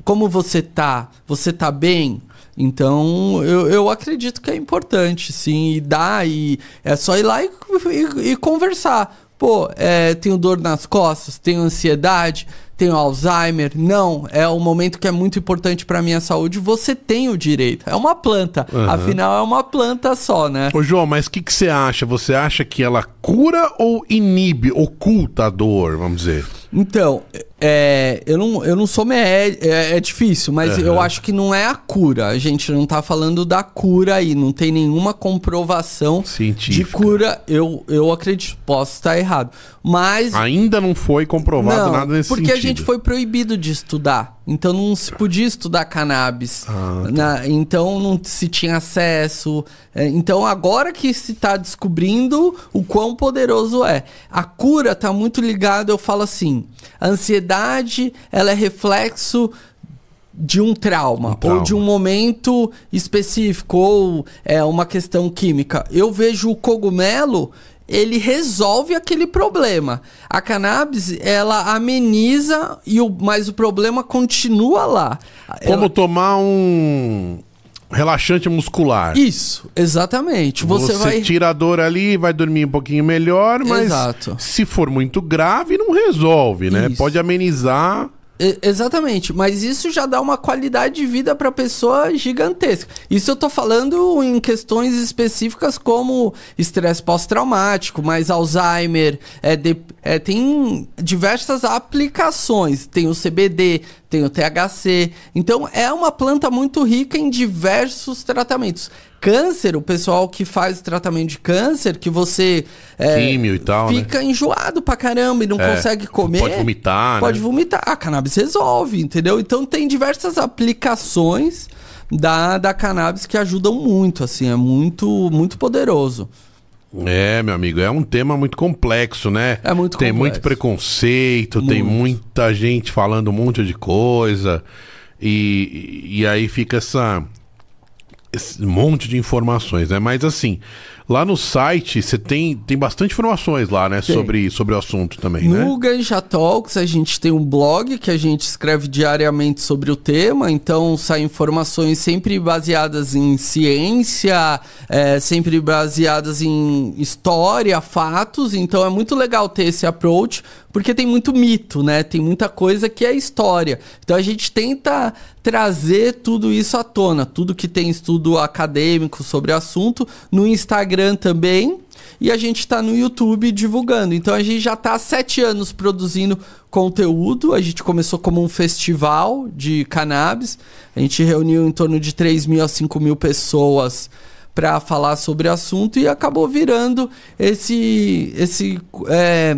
como você tá? Você tá bem? Então, eu, eu acredito que é importante, sim, e dá, e é só ir lá e, e, e conversar. Pô, é, tenho dor nas costas, tenho ansiedade, tenho Alzheimer. Não, é um momento que é muito importante para minha saúde. Você tem o direito. É uma planta. Uhum. Afinal, é uma planta só, né? Ô, João, mas o que, que você acha? Você acha que ela cura ou inibe, oculta a dor, vamos dizer? Então, é, eu, não, eu não sou médico, é, é, difícil, mas uhum. eu acho que não é a cura. A gente não tá falando da cura aí, não tem nenhuma comprovação Científica. de cura. Eu, eu acredito, posso estar errado. Mas. Ainda não foi comprovado não, nada nesse porque sentido. Porque a gente foi proibido de estudar. Então não se podia estudar cannabis. Ah, tá. na, então não se tinha acesso. É, então agora que se está descobrindo o quão poderoso é. A cura está muito ligada, eu falo assim, a ansiedade ela é reflexo de um trauma, um trauma, ou de um momento específico ou é uma questão química. Eu vejo o cogumelo ele resolve aquele problema. A cannabis, ela ameniza, e o, mas o problema continua lá. Como ela... tomar um relaxante muscular. Isso, exatamente. Você, Você vai... tira a dor ali, vai dormir um pouquinho melhor, mas Exato. se for muito grave, não resolve, né? Isso. Pode amenizar exatamente, mas isso já dá uma qualidade de vida para a pessoa gigantesca. Isso eu tô falando em questões específicas como estresse pós-traumático, mas Alzheimer, é, de, é, tem diversas aplicações. Tem o CBD, tem o THC. Então é uma planta muito rica em diversos tratamentos. Câncer, o pessoal que faz tratamento de câncer, que você. É, Químio e tal. Fica né? enjoado pra caramba e não é, consegue comer. Pode vomitar. Pode né? vomitar. A cannabis resolve, entendeu? Então tem diversas aplicações da, da cannabis que ajudam muito, assim, é muito, muito poderoso. É, meu amigo, é um tema muito complexo, né? É muito Tem complexo. muito preconceito, muito. tem muita gente falando um monte de coisa. E, e aí fica essa, esse monte de informações, né? Mas assim, lá no site você tem, tem bastante informações lá, né? Sobre, sobre o assunto também, no né? No Ganja Talks a gente tem um blog que a gente escreve diariamente sobre o tema, então saem informações sempre baseadas em ciência, é, sempre baseadas em história, fatos, então é muito legal ter esse approach, porque tem muito mito, né? Tem muita coisa que é história. Então a gente tenta trazer tudo isso à tona, tudo que tem estudo acadêmico sobre o assunto, no Instagram também. E a gente está no YouTube divulgando. Então a gente já está há sete anos produzindo conteúdo. A gente começou como um festival de cannabis. A gente reuniu em torno de 3 mil a 5 mil pessoas para falar sobre o assunto e acabou virando esse, esse é,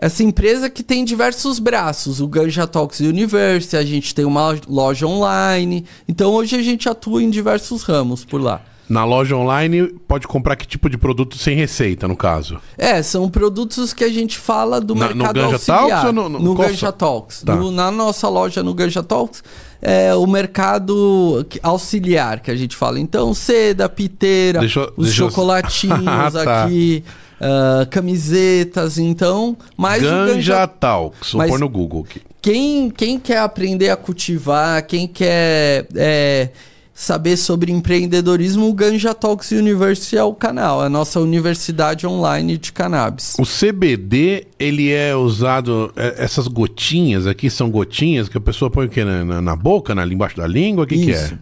essa empresa que tem diversos braços, o Ganja Talks University, a gente tem uma loja online. Então hoje a gente atua em diversos ramos por lá. Na loja online, pode comprar que tipo de produto sem receita, no caso? É, são produtos que a gente fala do na, mercado no Ganja auxiliar. Talks ou no, no, no Ganja Talks. Tá. No, na nossa loja no Ganja Talks, é o mercado auxiliar que a gente fala. Então, seda, piteira, os chocolatinhos ah, tá. aqui... Uh, camisetas, então. Mais Ganja, Ganja Talks, vou pôr no Google aqui. Quem, quem quer aprender a cultivar, quem quer é, saber sobre empreendedorismo, o Ganja Talks University é o canal, é a nossa universidade online de cannabis. O CBD, ele é usado, é, essas gotinhas aqui são gotinhas que a pessoa põe o quê? Na, na, na boca, na, embaixo da língua, o que, que é?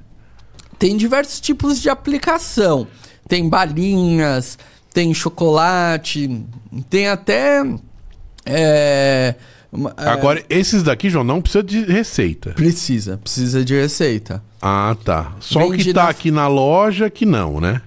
Tem diversos tipos de aplicação. Tem balinhas, tem chocolate, tem até... É, é, Agora, esses daqui, João, não precisa de receita. Precisa, precisa de receita. Ah, tá. Só Vende o que tá na... aqui na loja que não, né?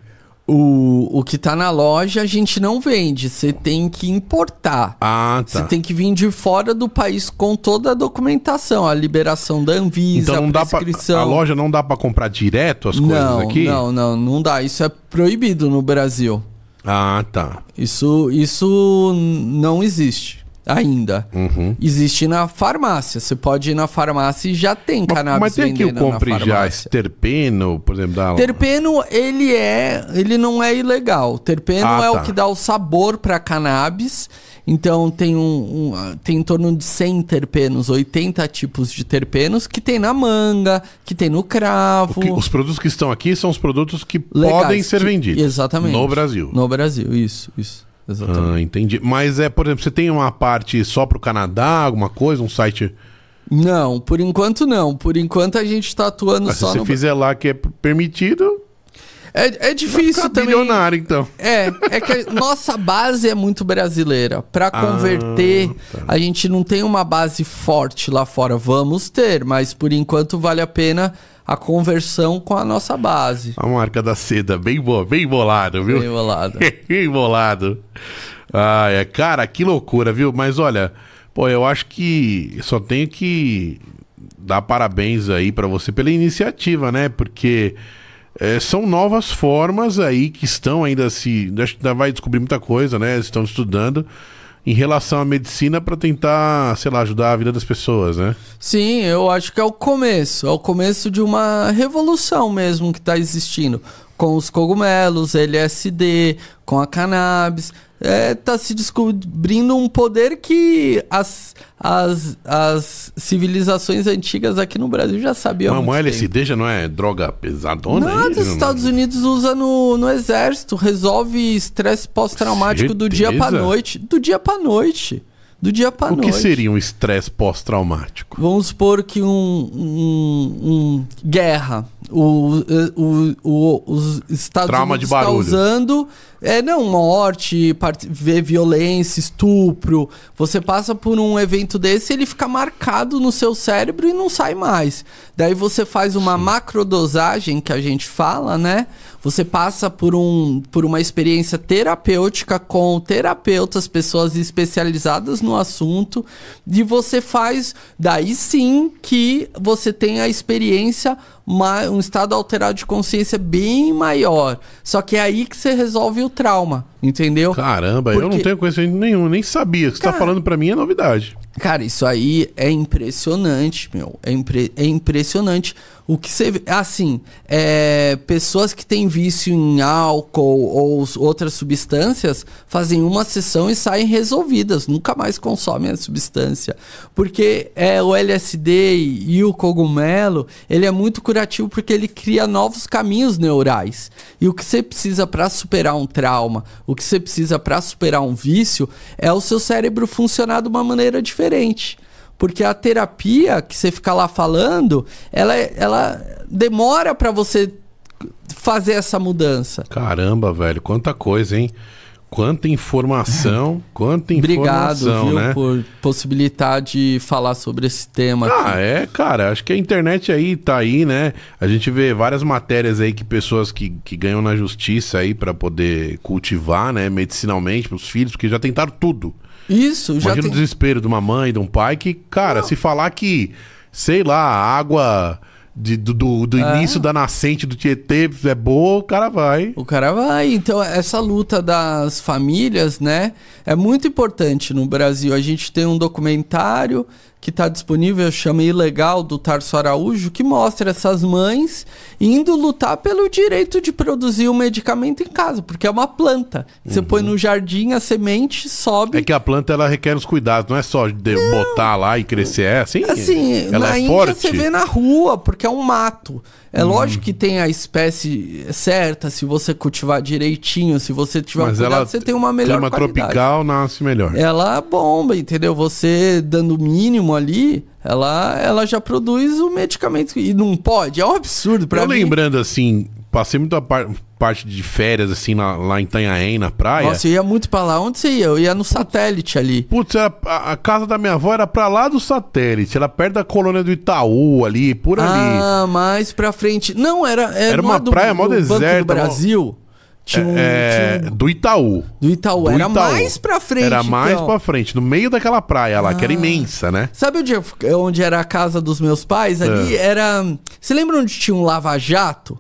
O, o que tá na loja a gente não vende, você tem que importar. Ah, tá. Você tem que vir de fora do país com toda a documentação, a liberação da Anvisa, então, não a prescrição. Dá pra, a loja não dá para comprar direto as coisas não, aqui? Não, não, não dá. Isso é proibido no Brasil. Ah, tá. Isso, isso não existe ainda. Uhum. Existe na farmácia. Você pode ir na farmácia e já tem cannabis Mas tem que eu compre já esse terpeno, por exemplo, da... Terpeno, ele é, ele não é ilegal. Terpeno ah, é tá. o que dá o sabor para cannabis. Então tem um, um, tem em torno de 100 terpenos, 80 tipos de terpenos que tem na manga, que tem no cravo. Que, os produtos que estão aqui são os produtos que Legais, podem ser que, vendidos. Exatamente. No Brasil. No Brasil, isso, isso. Exatamente. Ah, entendi. Mas é, por exemplo, você tem uma parte só para o Canadá, alguma coisa, um site. Não, por enquanto não. Por enquanto a gente está atuando Mas só se você no... fizer lá que é permitido. É, é difícil também. milionário, então. É, é que a nossa base é muito brasileira. Para ah, converter, ah, tá. a gente não tem uma base forte lá fora. Vamos ter, mas por enquanto vale a pena a conversão com a nossa base. A marca da seda, bem, bo bem bolado, viu? Bem bolado. bem bolado. Ah, é, cara, que loucura, viu? Mas olha, pô, eu acho que só tenho que dar parabéns aí para você pela iniciativa, né? Porque é, são novas formas aí que estão ainda se. Ainda vai descobrir muita coisa, né? Estão estudando em relação à medicina para tentar, sei lá, ajudar a vida das pessoas, né? Sim, eu acho que é o começo, é o começo de uma revolução mesmo que está existindo com os cogumelos, LSD, com a cannabis é, tá se descobrindo um poder que as, as, as civilizações antigas aqui no Brasil já sabiam. Mas o LSD já não é droga pesadona? Não, os Estados Unidos usa no, no exército, resolve estresse pós-traumático do dia pra noite. Do dia pra noite. Do dia pra o noite. O que seria um estresse pós-traumático? Vamos supor que um, um, um guerra o, o, o, os Estados Trauma Unidos está usando é não morte, ver violência, estupro. Você passa por um evento desse, ele fica marcado no seu cérebro e não sai mais. Daí você faz uma Sim. macrodosagem que a gente fala, né? Você passa por, um, por uma experiência terapêutica com terapeutas, pessoas especializadas no assunto, e você faz daí sim que você tem a experiência um estado alterado de consciência bem maior. Só que é aí que você resolve o trauma, entendeu? Caramba, Porque... eu não tenho conhecimento nenhum, nem sabia. O que você tá falando para mim é novidade. Cara, isso aí é impressionante, meu. É, impre é impressionante. O que você vê, assim, é, pessoas que têm vício em álcool ou outras substâncias fazem uma sessão e saem resolvidas, nunca mais consomem a substância. Porque é, o LSD e o cogumelo, ele é muito curativo porque ele cria novos caminhos neurais. E o que você precisa para superar um trauma, o que você precisa para superar um vício, é o seu cérebro funcionar de uma maneira diferente. Porque a terapia que você fica lá falando, ela, ela demora para você fazer essa mudança. Caramba, velho, quanta coisa, hein? Quanta informação, quanta informação, Obrigado, viu, né? por possibilitar de falar sobre esse tema. Ah, aqui. é, cara, acho que a internet aí tá aí, né? A gente vê várias matérias aí que pessoas que, que ganham na justiça aí para poder cultivar, né, medicinalmente pros filhos, porque já tentaram tudo. Isso, Imagina já Imagina tem... o desespero de uma mãe, de um pai que, cara, Não. se falar que, sei lá, água de, do, do, do é. início da nascente do Tietê é boa, o cara vai. O cara vai. Então, essa luta das famílias, né, é muito importante no Brasil. A gente tem um documentário que está disponível, chama Ilegal, do Tarso Araújo, que mostra essas mães indo lutar pelo direito de produzir um medicamento em casa, porque é uma planta. Você uhum. põe no jardim a semente, sobe. É que a planta ela requer os cuidados, não é só de não. botar lá e crescer, é assim? Assim, ela na é Índia forte. você vê na rua, porque é um mato. É hum. lógico que tem a espécie certa, se você cultivar direitinho, se você tiver Mas um cuidado, você tem uma melhor clima qualidade. tropical nasce melhor. Ela bomba, entendeu? Você dando o mínimo ali, ela, ela já produz o medicamento. E não pode, é um absurdo pra Eu mim. lembrando assim, passei muito a par parte de férias, assim, lá, lá em Itanhaém, na praia. Nossa, eu ia muito pra lá. Onde você ia? Eu ia no satélite ali. Putz, era, a, a, casa da minha avó era pra lá do satélite. Era perto da colônia do Itaú, ali, por ali. Ah, mais pra frente. Não, era... Era, era uma do, praia mó deserta. do Brasil. Tinha um, é, tinha um... Do Itaú. Do Itaú. Do era Itaú. mais pra frente. Era mais então. pra frente, no meio daquela praia lá, ah. que era ah. imensa, né? Sabe onde, onde era a casa dos meus pais? Ali é. era. Você lembra onde tinha um lava-jato?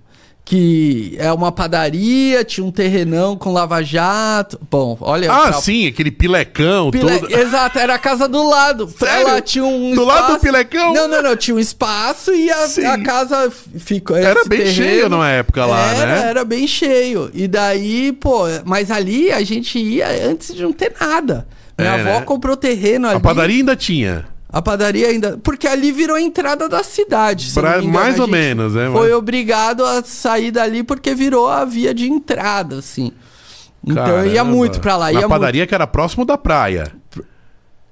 Que é uma padaria, tinha um terrenão com lava-jato. Bom, olha. Ah, sim, aquele pilecão Pile... todo. Exato, era a casa do lado. Sério? Ela tinha um. Do espaço... lado do pilecão? Não, não, não. Tinha um espaço e a, a casa ficou. Era bem terreno... cheio na época lá, era, né? Era bem cheio. E daí, pô, mas ali a gente ia antes de não ter nada. Minha é, avó né? comprou terreno ali. A padaria ainda tinha. A padaria ainda. Porque ali virou a entrada da cidade. Pra, engano, mais ou menos, né? Foi mas... obrigado a sair dali porque virou a via de entrada, assim. Então Caramba. eu ia muito pra lá. Na ia padaria muito... que era próximo da praia.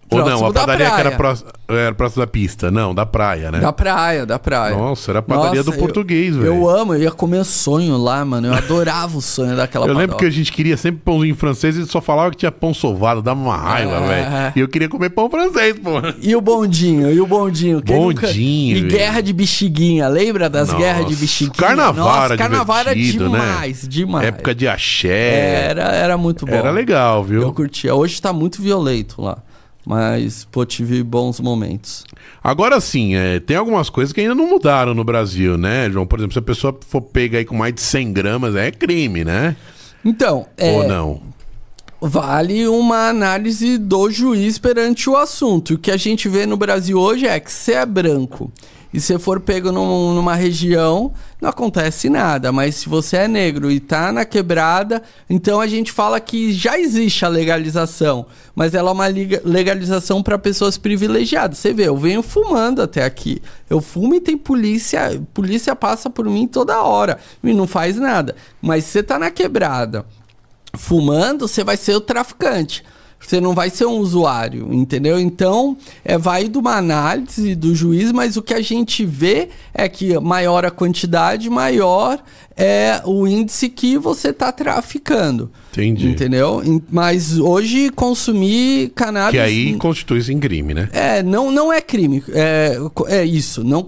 Ou não, a padaria que era próximo, era próximo da pista. Não, da praia, né? Da praia, da praia. Nossa, era a padaria Nossa, do português, velho. Eu amo, eu ia comer sonho lá, mano. Eu adorava o sonho daquela Eu lembro que a gente queria sempre pãozinho francês e só falava que tinha pão sovado, dava uma raiva, é... velho. E eu queria comer pão francês, pô. E o bondinho, e o bondinho. bondinho. Nunca... E guerra de bexiguinha, lembra das Nossa, guerras de bexiguinha? Carnaval Nossa, era carnaval era né? demais, né? demais. Época de axé. Era, era muito bom. Era legal, viu? Eu curtia. Hoje tá muito violento lá. Mas, pô, tive bons momentos. Agora sim, é, tem algumas coisas que ainda não mudaram no Brasil, né, João? Por exemplo, se a pessoa for pega aí com mais de 100 gramas, é crime, né? Então, é... Ou não? Vale uma análise do juiz perante o assunto. O que a gente vê no Brasil hoje é que se é branco e se for pego num, numa região, não acontece nada. Mas se você é negro e tá na quebrada, então a gente fala que já existe a legalização, mas ela é uma legalização para pessoas privilegiadas. Você vê, eu venho fumando até aqui. Eu fumo e tem polícia, polícia passa por mim toda hora e não faz nada. Mas se você tá na quebrada, fumando, você vai ser o traficante. Você não vai ser um usuário, entendeu? Então, é, vai de uma análise do juiz, mas o que a gente vê é que maior a quantidade, maior é o índice que você está traficando. Entendi. Entendeu? Mas hoje consumir cannabis. Que aí constitui em crime, né? É, não, não é crime. É, é isso. Não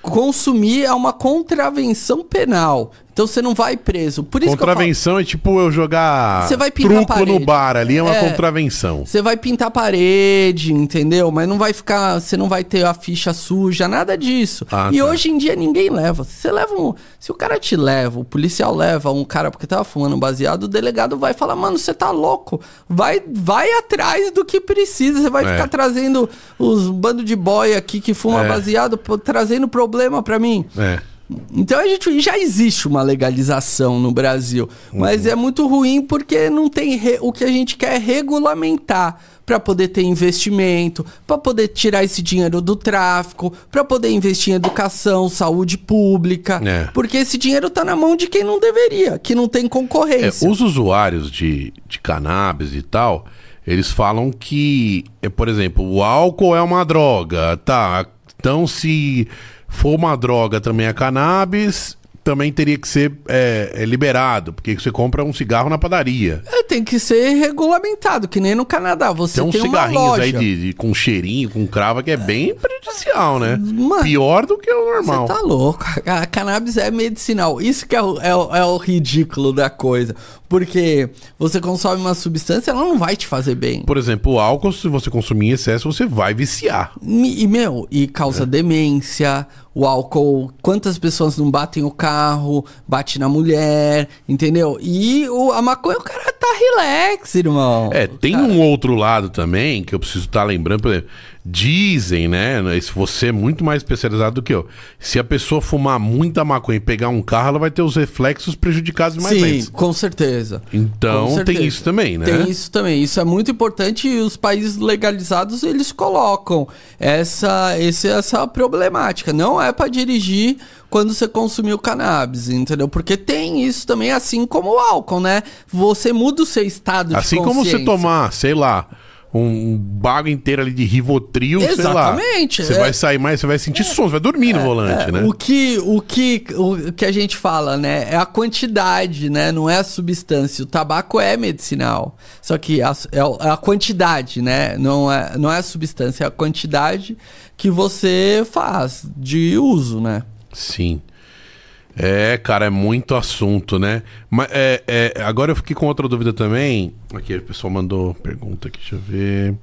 consumir é uma contravenção penal. Então você não vai preso. Por isso contravenção é tipo eu jogar você vai truco no bar, ali é uma é, contravenção. Você vai pintar parede, entendeu? Mas não vai ficar, você não vai ter a ficha suja, nada disso. Ah, e tá. hoje em dia ninguém leva. Você leva um, se o cara te leva, o policial leva um cara porque tava fumando baseado, o delegado vai falar: "Mano, você tá louco. Vai vai atrás do que precisa. Você vai é. ficar trazendo os bando de boy aqui que fuma é. baseado, trazendo problema para mim". É. Então a gente já existe uma legalização no Brasil, uhum. mas é muito ruim porque não tem re... o que a gente quer é regulamentar para poder ter investimento, para poder tirar esse dinheiro do tráfico, para poder investir em educação, saúde pública, é. porque esse dinheiro está na mão de quem não deveria, que não tem concorrência. É, os usuários de, de cannabis e tal, eles falam que, é, por exemplo, o álcool é uma droga, tá? Então se for uma droga também a cannabis, também teria que ser é, é, liberado, porque você compra um cigarro na padaria. É, tem que ser regulamentado, que nem no Canadá. Você tem uns tem cigarrinhos aí de, de, com cheirinho, com crava, que é bem prejudicial, né? Mano, Pior do que o normal. Você tá louco. A cannabis é medicinal. Isso que é o, é, o, é o ridículo da coisa. Porque você consome uma substância, ela não vai te fazer bem. Por exemplo, o álcool, se você consumir em excesso, você vai viciar. E, meu, e causa é. demência, o álcool, quantas pessoas não batem o carro, bate na mulher, entendeu? E o, a maconha, o cara tá relax, irmão. É, tem cara... um outro lado também que eu preciso estar tá lembrando, por exemplo, dizem, né? Se você é muito mais especializado do que eu. Se a pessoa fumar muita maconha e pegar um carro, ela vai ter os reflexos prejudicados mais Sim, com certeza. Então com certeza. tem isso também, né? Tem isso também. Isso é muito importante e os países legalizados eles colocam essa, esse, essa problemática. Não é para dirigir quando você consumiu cannabis, entendeu? Porque tem isso também, assim como o álcool, né? Você muda o seu estado de assim consciência. Assim como você tomar, sei lá um bago inteiro ali de Rivotril, Exatamente. Você é. vai sair mais, você vai sentir é. som, você vai dormir é, no volante, é. né? O que, o, que, o que a gente fala, né? É a quantidade, né? Não é a substância. O tabaco é medicinal. Só que a, é a quantidade, né? Não é, não é a substância, é a quantidade que você faz de uso, né? Sim. É, cara, é muito assunto, né? Mas é, é, agora eu fiquei com outra dúvida também. Aqui, o pessoal mandou pergunta aqui, deixa eu ver.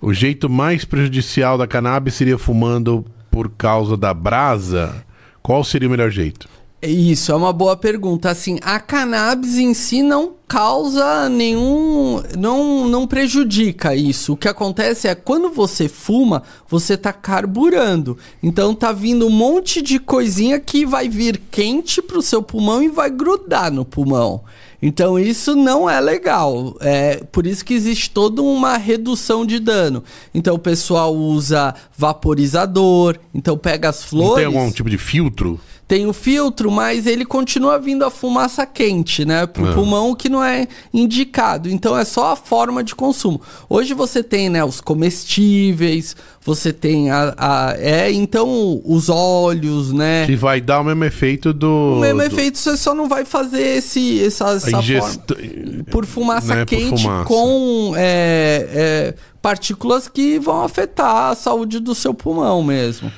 O jeito mais prejudicial da cannabis seria fumando por causa da brasa? Qual seria o melhor jeito? Isso, é uma boa pergunta. Assim, a cannabis em si não causa nenhum. não, não prejudica isso. O que acontece é quando você fuma, você tá carburando. Então tá vindo um monte de coisinha que vai vir quente pro seu pulmão e vai grudar no pulmão. Então isso não é legal. É por isso que existe toda uma redução de dano. Então o pessoal usa vaporizador, então pega as flores. Não tem algum tipo de filtro? Tem o filtro, mas ele continua vindo a fumaça quente, né? Pro é. pulmão que não é indicado. Então é só a forma de consumo. Hoje você tem, né, os comestíveis, você tem a, a é, então os óleos, né? Que vai dar o mesmo efeito do O mesmo do... efeito, você só não vai fazer esse essa, essa ingest... forma por fumaça né? quente por fumaça. com é, é, partículas que vão afetar a saúde do seu pulmão mesmo.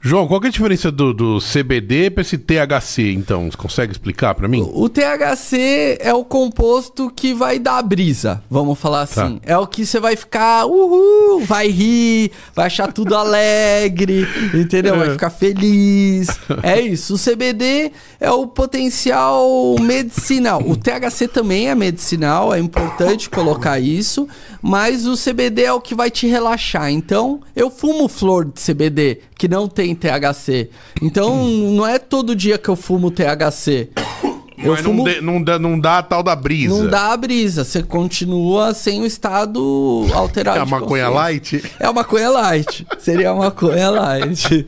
João, qual é a diferença do, do CBD para esse THC, então? Você consegue explicar para mim? O, o, THC é o composto que vai dar brisa, vamos falar tá. assim. Tá. É o que você vai ficar, uhul, vai rir, vai achar tudo alegre, entendeu? Vai é. ficar feliz. É isso. O CBD é o potencial medicinal. O THC também é medicinal, é importante colocar isso, mas o CBD é o que vai te relaxar. Então, eu fumo flor de CBD, que não tem THC. Então, não é todo dia que eu fumo THC. Eu Mas fumo... não, de, não, dá, não dá a tal da brisa. Não dá a brisa. Você continua sem o estado alterado. É a maconha light? É a maconha light. Seria a maconha light.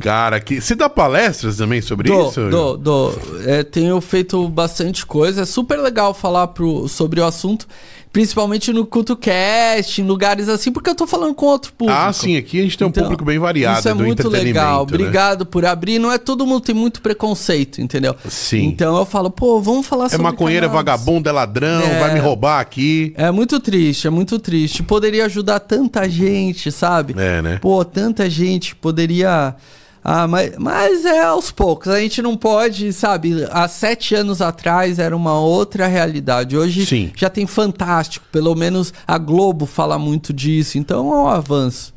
Cara, que... você dá palestras também sobre dou, isso? Dou, dou. É, tenho feito bastante coisa. É super legal falar pro, sobre o assunto. Principalmente no CultoCast, em lugares assim, porque eu tô falando com outro público. Ah, sim, aqui a gente tem um então, público bem variado Isso é muito legal. Né? Obrigado por abrir. Não é todo mundo tem muito preconceito, entendeu? Sim. Então eu falo, pô, vamos falar é sobre É maconheiro, é vagabundo, é ladrão, é... vai me roubar aqui. É muito triste, é muito triste. Poderia ajudar tanta gente, sabe? É, né? Pô, tanta gente poderia ah, mas, mas é aos poucos. A gente não pode, sabe? Há sete anos atrás era uma outra realidade. Hoje Sim. já tem fantástico. Pelo menos a Globo fala muito disso. Então é um avanço.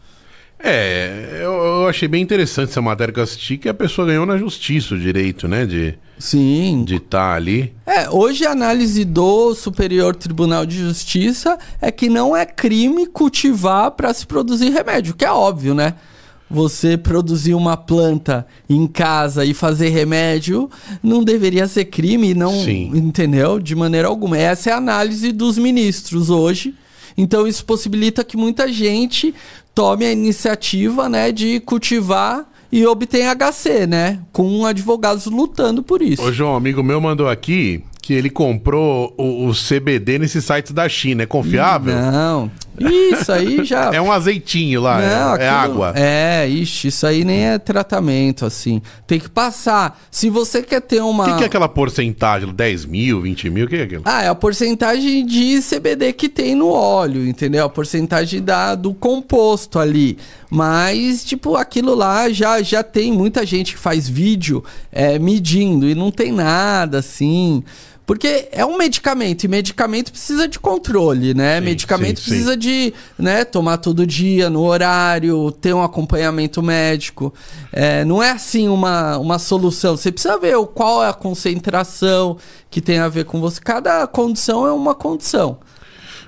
É, eu, eu achei bem interessante essa matéria que eu assisti, que a pessoa ganhou na justiça o direito, né? De, Sim. De estar tá ali. É, hoje a análise do Superior Tribunal de Justiça é que não é crime cultivar para se produzir remédio, que é óbvio, né? Você produzir uma planta em casa e fazer remédio não deveria ser crime, não, Sim. entendeu? De maneira alguma. Essa é a análise dos ministros hoje. Então isso possibilita que muita gente tome a iniciativa, né, de cultivar e obter HC, né, com advogados lutando por isso. Ô João, amigo meu mandou aqui que ele comprou o, o CBD nesses sites da China. É confiável? Não. Isso aí já. é um azeitinho lá, Não, é, é água. É, ixi, isso aí nem é tratamento, assim. Tem que passar. Se você quer ter uma. O que, que, é aquela porcentagem? 10 mil, 20 mil? O que é aquilo? Ah, é a porcentagem de CBD que tem no óleo, entendeu? A porcentagem da, do composto ali. Mas, tipo, aquilo lá já, já tem muita gente que faz vídeo é, medindo e não tem nada assim. Porque é um medicamento e medicamento precisa de controle, né? Sim, medicamento sim, precisa sim. de né, tomar todo dia, no horário, ter um acompanhamento médico. É, não é assim uma, uma solução. Você precisa ver qual é a concentração que tem a ver com você. Cada condição é uma condição.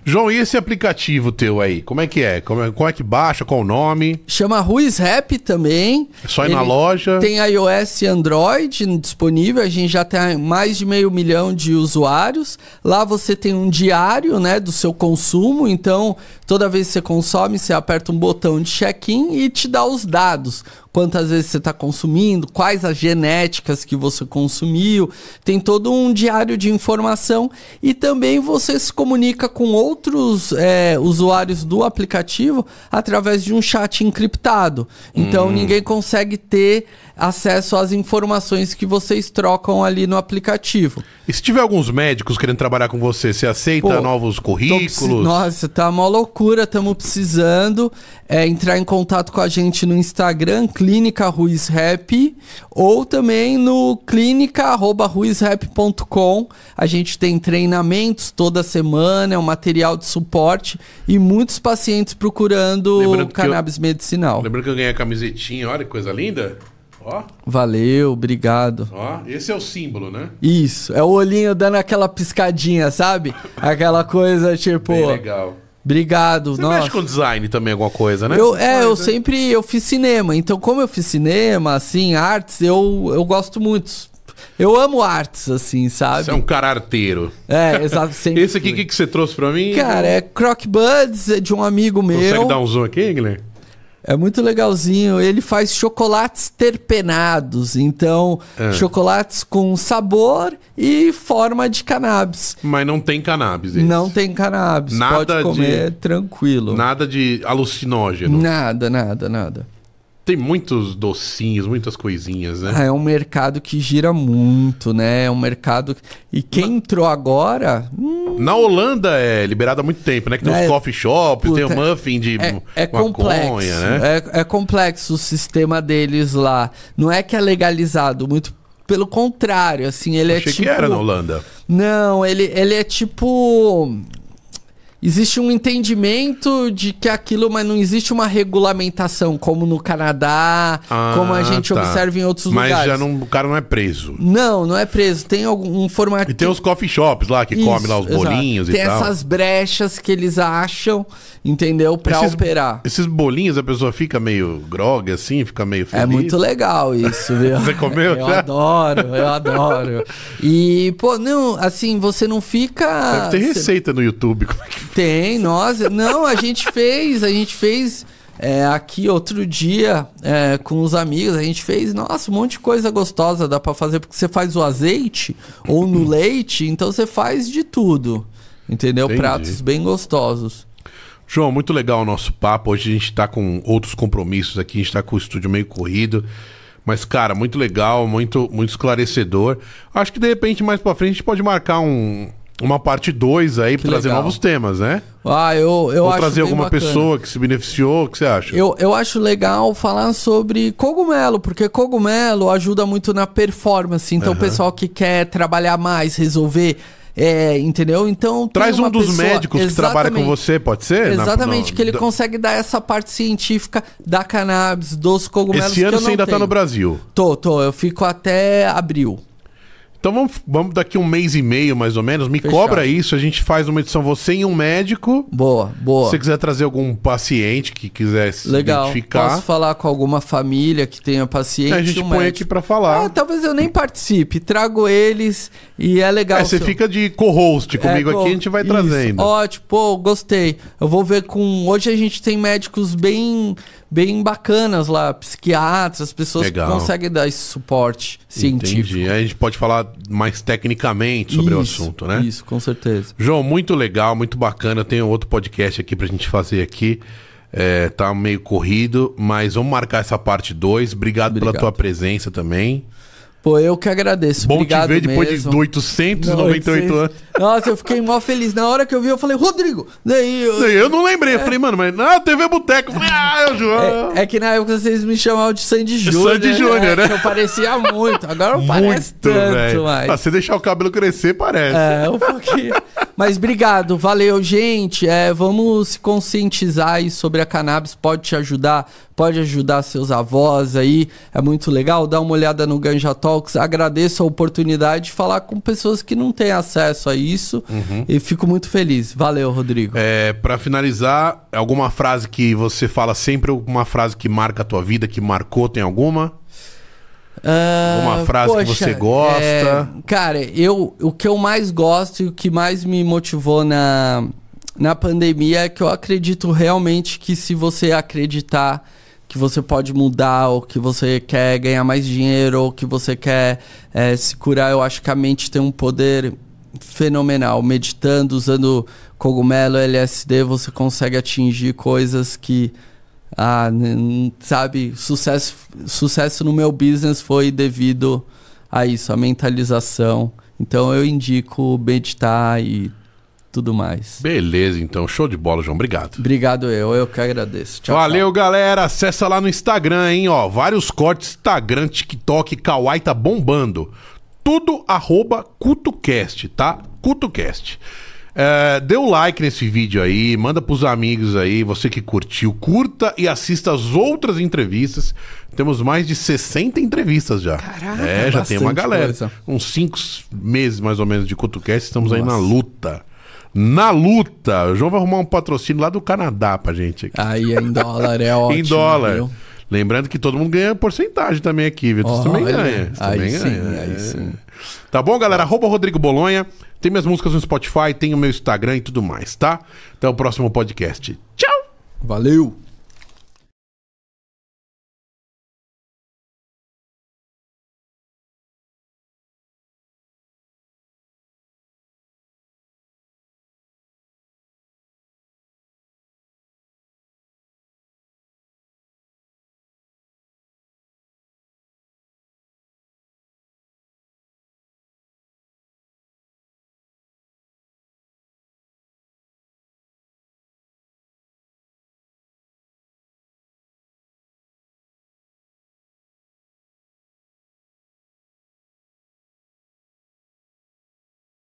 João, e esse aplicativo teu aí? Como é que é? Como é, como é que baixa? Qual o nome? Chama Ruiz Rap também. É só ir Ele na loja. Tem iOS e Android disponível. A gente já tem mais de meio milhão de usuários. Lá você tem um diário, né, do seu consumo. Então, toda vez que você consome, você aperta um botão de check-in e te dá os dados quantas vezes você está consumindo, quais as genéticas que você consumiu. Tem todo um diário de informação e também você se comunica com outros é, usuários do aplicativo através de um chat encriptado. Então hum. ninguém consegue ter acesso às informações que vocês trocam ali no aplicativo. E se tiver alguns médicos querendo trabalhar com você, você aceita Pô, novos currículos? Nossa, tá uma loucura, estamos precisando é, entrar em contato com a gente no Instagram, Clínica Ruiz Rap, ou também no clínica.ruizrap.com. A gente tem treinamentos toda semana, é um material de suporte e muitos pacientes procurando cannabis eu, medicinal. Lembrando que eu ganhei a camisetinha, olha que coisa linda. Ó. Valeu, obrigado. Ó, esse é o símbolo, né? Isso, é o olhinho dando aquela piscadinha, sabe? Aquela coisa tipo. Bem legal. Obrigado. Você nossa. mexe com design também, alguma coisa, né? Eu, é, eu sempre eu fiz cinema. Então, como eu fiz cinema, assim, artes, eu, eu gosto muito. Eu amo artes, assim, sabe? Você é um cara arteiro. É, exato. Esse aqui, o que, que você trouxe pra mim? Cara, é Croc Buds, é de um amigo meu. Consegue dar um zoom aqui, Guilherme? É muito legalzinho. Ele faz chocolates terpenados, então é. chocolates com sabor e forma de cannabis. Mas não tem cannabis. Esse. Não tem cannabis. Nada Pode comer de... tranquilo. Nada de alucinógeno. Nada, nada, nada. Tem muitos docinhos, muitas coisinhas, né? Ah, é um mercado que gira muito, né? É um mercado. E quem entrou agora. Hum... Na Holanda é liberado há muito tempo, né? Que tem é... os coffee shops, Puta, tem o muffin de é, é complexo, né? É, é complexo o sistema deles lá. Não é que é legalizado, muito pelo contrário, assim, ele é Achei é tipo. que era na Holanda. Não, ele, ele é tipo existe um entendimento de que aquilo, mas não existe uma regulamentação, como no Canadá, ah, como a gente tá. observa em outros mas lugares. Mas já não, o cara não é preso. Não, não é preso. Tem algum um formato. E tem os coffee shops lá que Isso, come lá os exato. bolinhos tem e tal. Tem essas brechas que eles acham, entendeu? Pra esses, operar. Esses bolinhos a pessoa fica meio grog assim, fica meio feliz. É muito legal isso, viu? você comeu? eu adoro, eu adoro. E, pô, não, assim, você não fica. Deve ter receita no YouTube. Como é que tem, nós. Não, a gente fez, a gente fez. É, aqui outro dia é, com os amigos, a gente fez, nossa, um monte de coisa gostosa dá para fazer, porque você faz o azeite ou no leite, então você faz de tudo. Entendeu? Entendi. Pratos bem gostosos. João, muito legal o nosso papo. Hoje a gente tá com outros compromissos aqui, a gente tá com o estúdio meio corrido. Mas, cara, muito legal, muito, muito esclarecedor. Acho que de repente mais pra frente a gente pode marcar um, uma parte 2 aí para trazer novos temas, né? Ah, eu, eu Ou acho trazer alguma bacana. pessoa que se beneficiou, o que você acha? Eu, eu acho legal falar sobre cogumelo, porque cogumelo ajuda muito na performance. Então, uhum. o pessoal que quer trabalhar mais, resolver é, entendeu? Então. Traz um dos pessoa... médicos que trabalha com você, pode ser? Exatamente, Na, que ele consegue dar essa parte científica da cannabis, dos cogumelos. Esse ano você ainda tenho. tá no Brasil. Tô, tô. Eu fico até abril. Então vamos, vamos daqui um mês e meio, mais ou menos. Me Fechado. cobra isso, a gente faz uma edição você e um médico. Boa, boa. Se você quiser trazer algum paciente que quiser se Legal. identificar. Posso falar com alguma família que tenha paciente. É, a gente um põe médico. aqui para falar. Ah, talvez eu nem participe, trago eles e é legal. É, você seu... fica de co-host é, comigo é, aqui, a gente vai isso. trazendo. Ótimo, pô, gostei. Eu vou ver com. Hoje a gente tem médicos bem bem bacanas lá, psiquiatras, pessoas Legal. que conseguem dar esse suporte científico. Entendi. Aí a gente pode falar mais tecnicamente sobre isso, o assunto, né? Isso, com certeza. João, muito legal, muito bacana. Tem outro podcast aqui pra gente fazer aqui. É, tá meio corrido, mas vamos marcar essa parte 2. Obrigado, Obrigado, pela tua presença também. Pô, eu que agradeço. Bom Obrigado te ver depois mesmo. de 898 anos. Nossa, eu fiquei mó feliz. Na hora que eu vi, eu falei, Rodrigo! Daí eu, eu não lembrei. Eu falei, mano, mas na TV Boteco. Eu falei, ah, é o João. É, é, que na época vocês me chamavam de Sandy Júnior. Sandy Júnior, né? né? Eu parecia muito. Agora não parece tanto véio. mais. Ah, se deixar o cabelo crescer, parece. É, um pouquinho. Mas obrigado, valeu, gente. É, vamos se conscientizar aí sobre a cannabis. Pode te ajudar, pode ajudar seus avós aí. É muito legal. Dá uma olhada no Ganja Talks. Agradeço a oportunidade de falar com pessoas que não têm acesso a isso. Uhum. E fico muito feliz. Valeu, Rodrigo. É, para finalizar, alguma frase que você fala sempre, alguma frase que marca a tua vida, que marcou, tem alguma? Uh, Uma frase poxa, que você gosta? É, cara, eu, o que eu mais gosto e o que mais me motivou na, na pandemia é que eu acredito realmente que se você acreditar que você pode mudar, ou que você quer ganhar mais dinheiro, ou que você quer é, se curar, eu acho que a mente tem um poder fenomenal. Meditando, usando cogumelo, LSD, você consegue atingir coisas que ah, sabe, sucesso, sucesso no meu business foi devido a isso, a mentalização. Então eu indico meditar e tudo mais. Beleza, então. Show de bola, João. Obrigado. Obrigado eu, eu que agradeço. Tchau, Valeu, tchau. galera. Acessa lá no Instagram, hein, ó. Vários cortes, Instagram, TikTok, Kawaii tá bombando. Tudo arroba CutoCast, tá? CutoCast. É, dê o um like nesse vídeo aí, manda pros amigos aí, você que curtiu, curta e assista as outras entrevistas. Temos mais de 60 entrevistas já. Caraca, é, já tem uma galera. Coisa. Uns 5 meses mais ou menos de CutoCast, estamos Nossa. aí na luta. Na luta! O João vai arrumar um patrocínio lá do Canadá pra gente aqui. Aí, em dólar é ótimo. em dólar. Viu? Lembrando que todo mundo ganha porcentagem também aqui, viu? Você oh, também ganha. Aí também sim, ganha. aí é. sim. Tá bom, galera? Arroba Rodrigo Bolonha. Tem minhas músicas no Spotify, tem o meu Instagram e tudo mais, tá? Até o próximo podcast. Tchau! Valeu!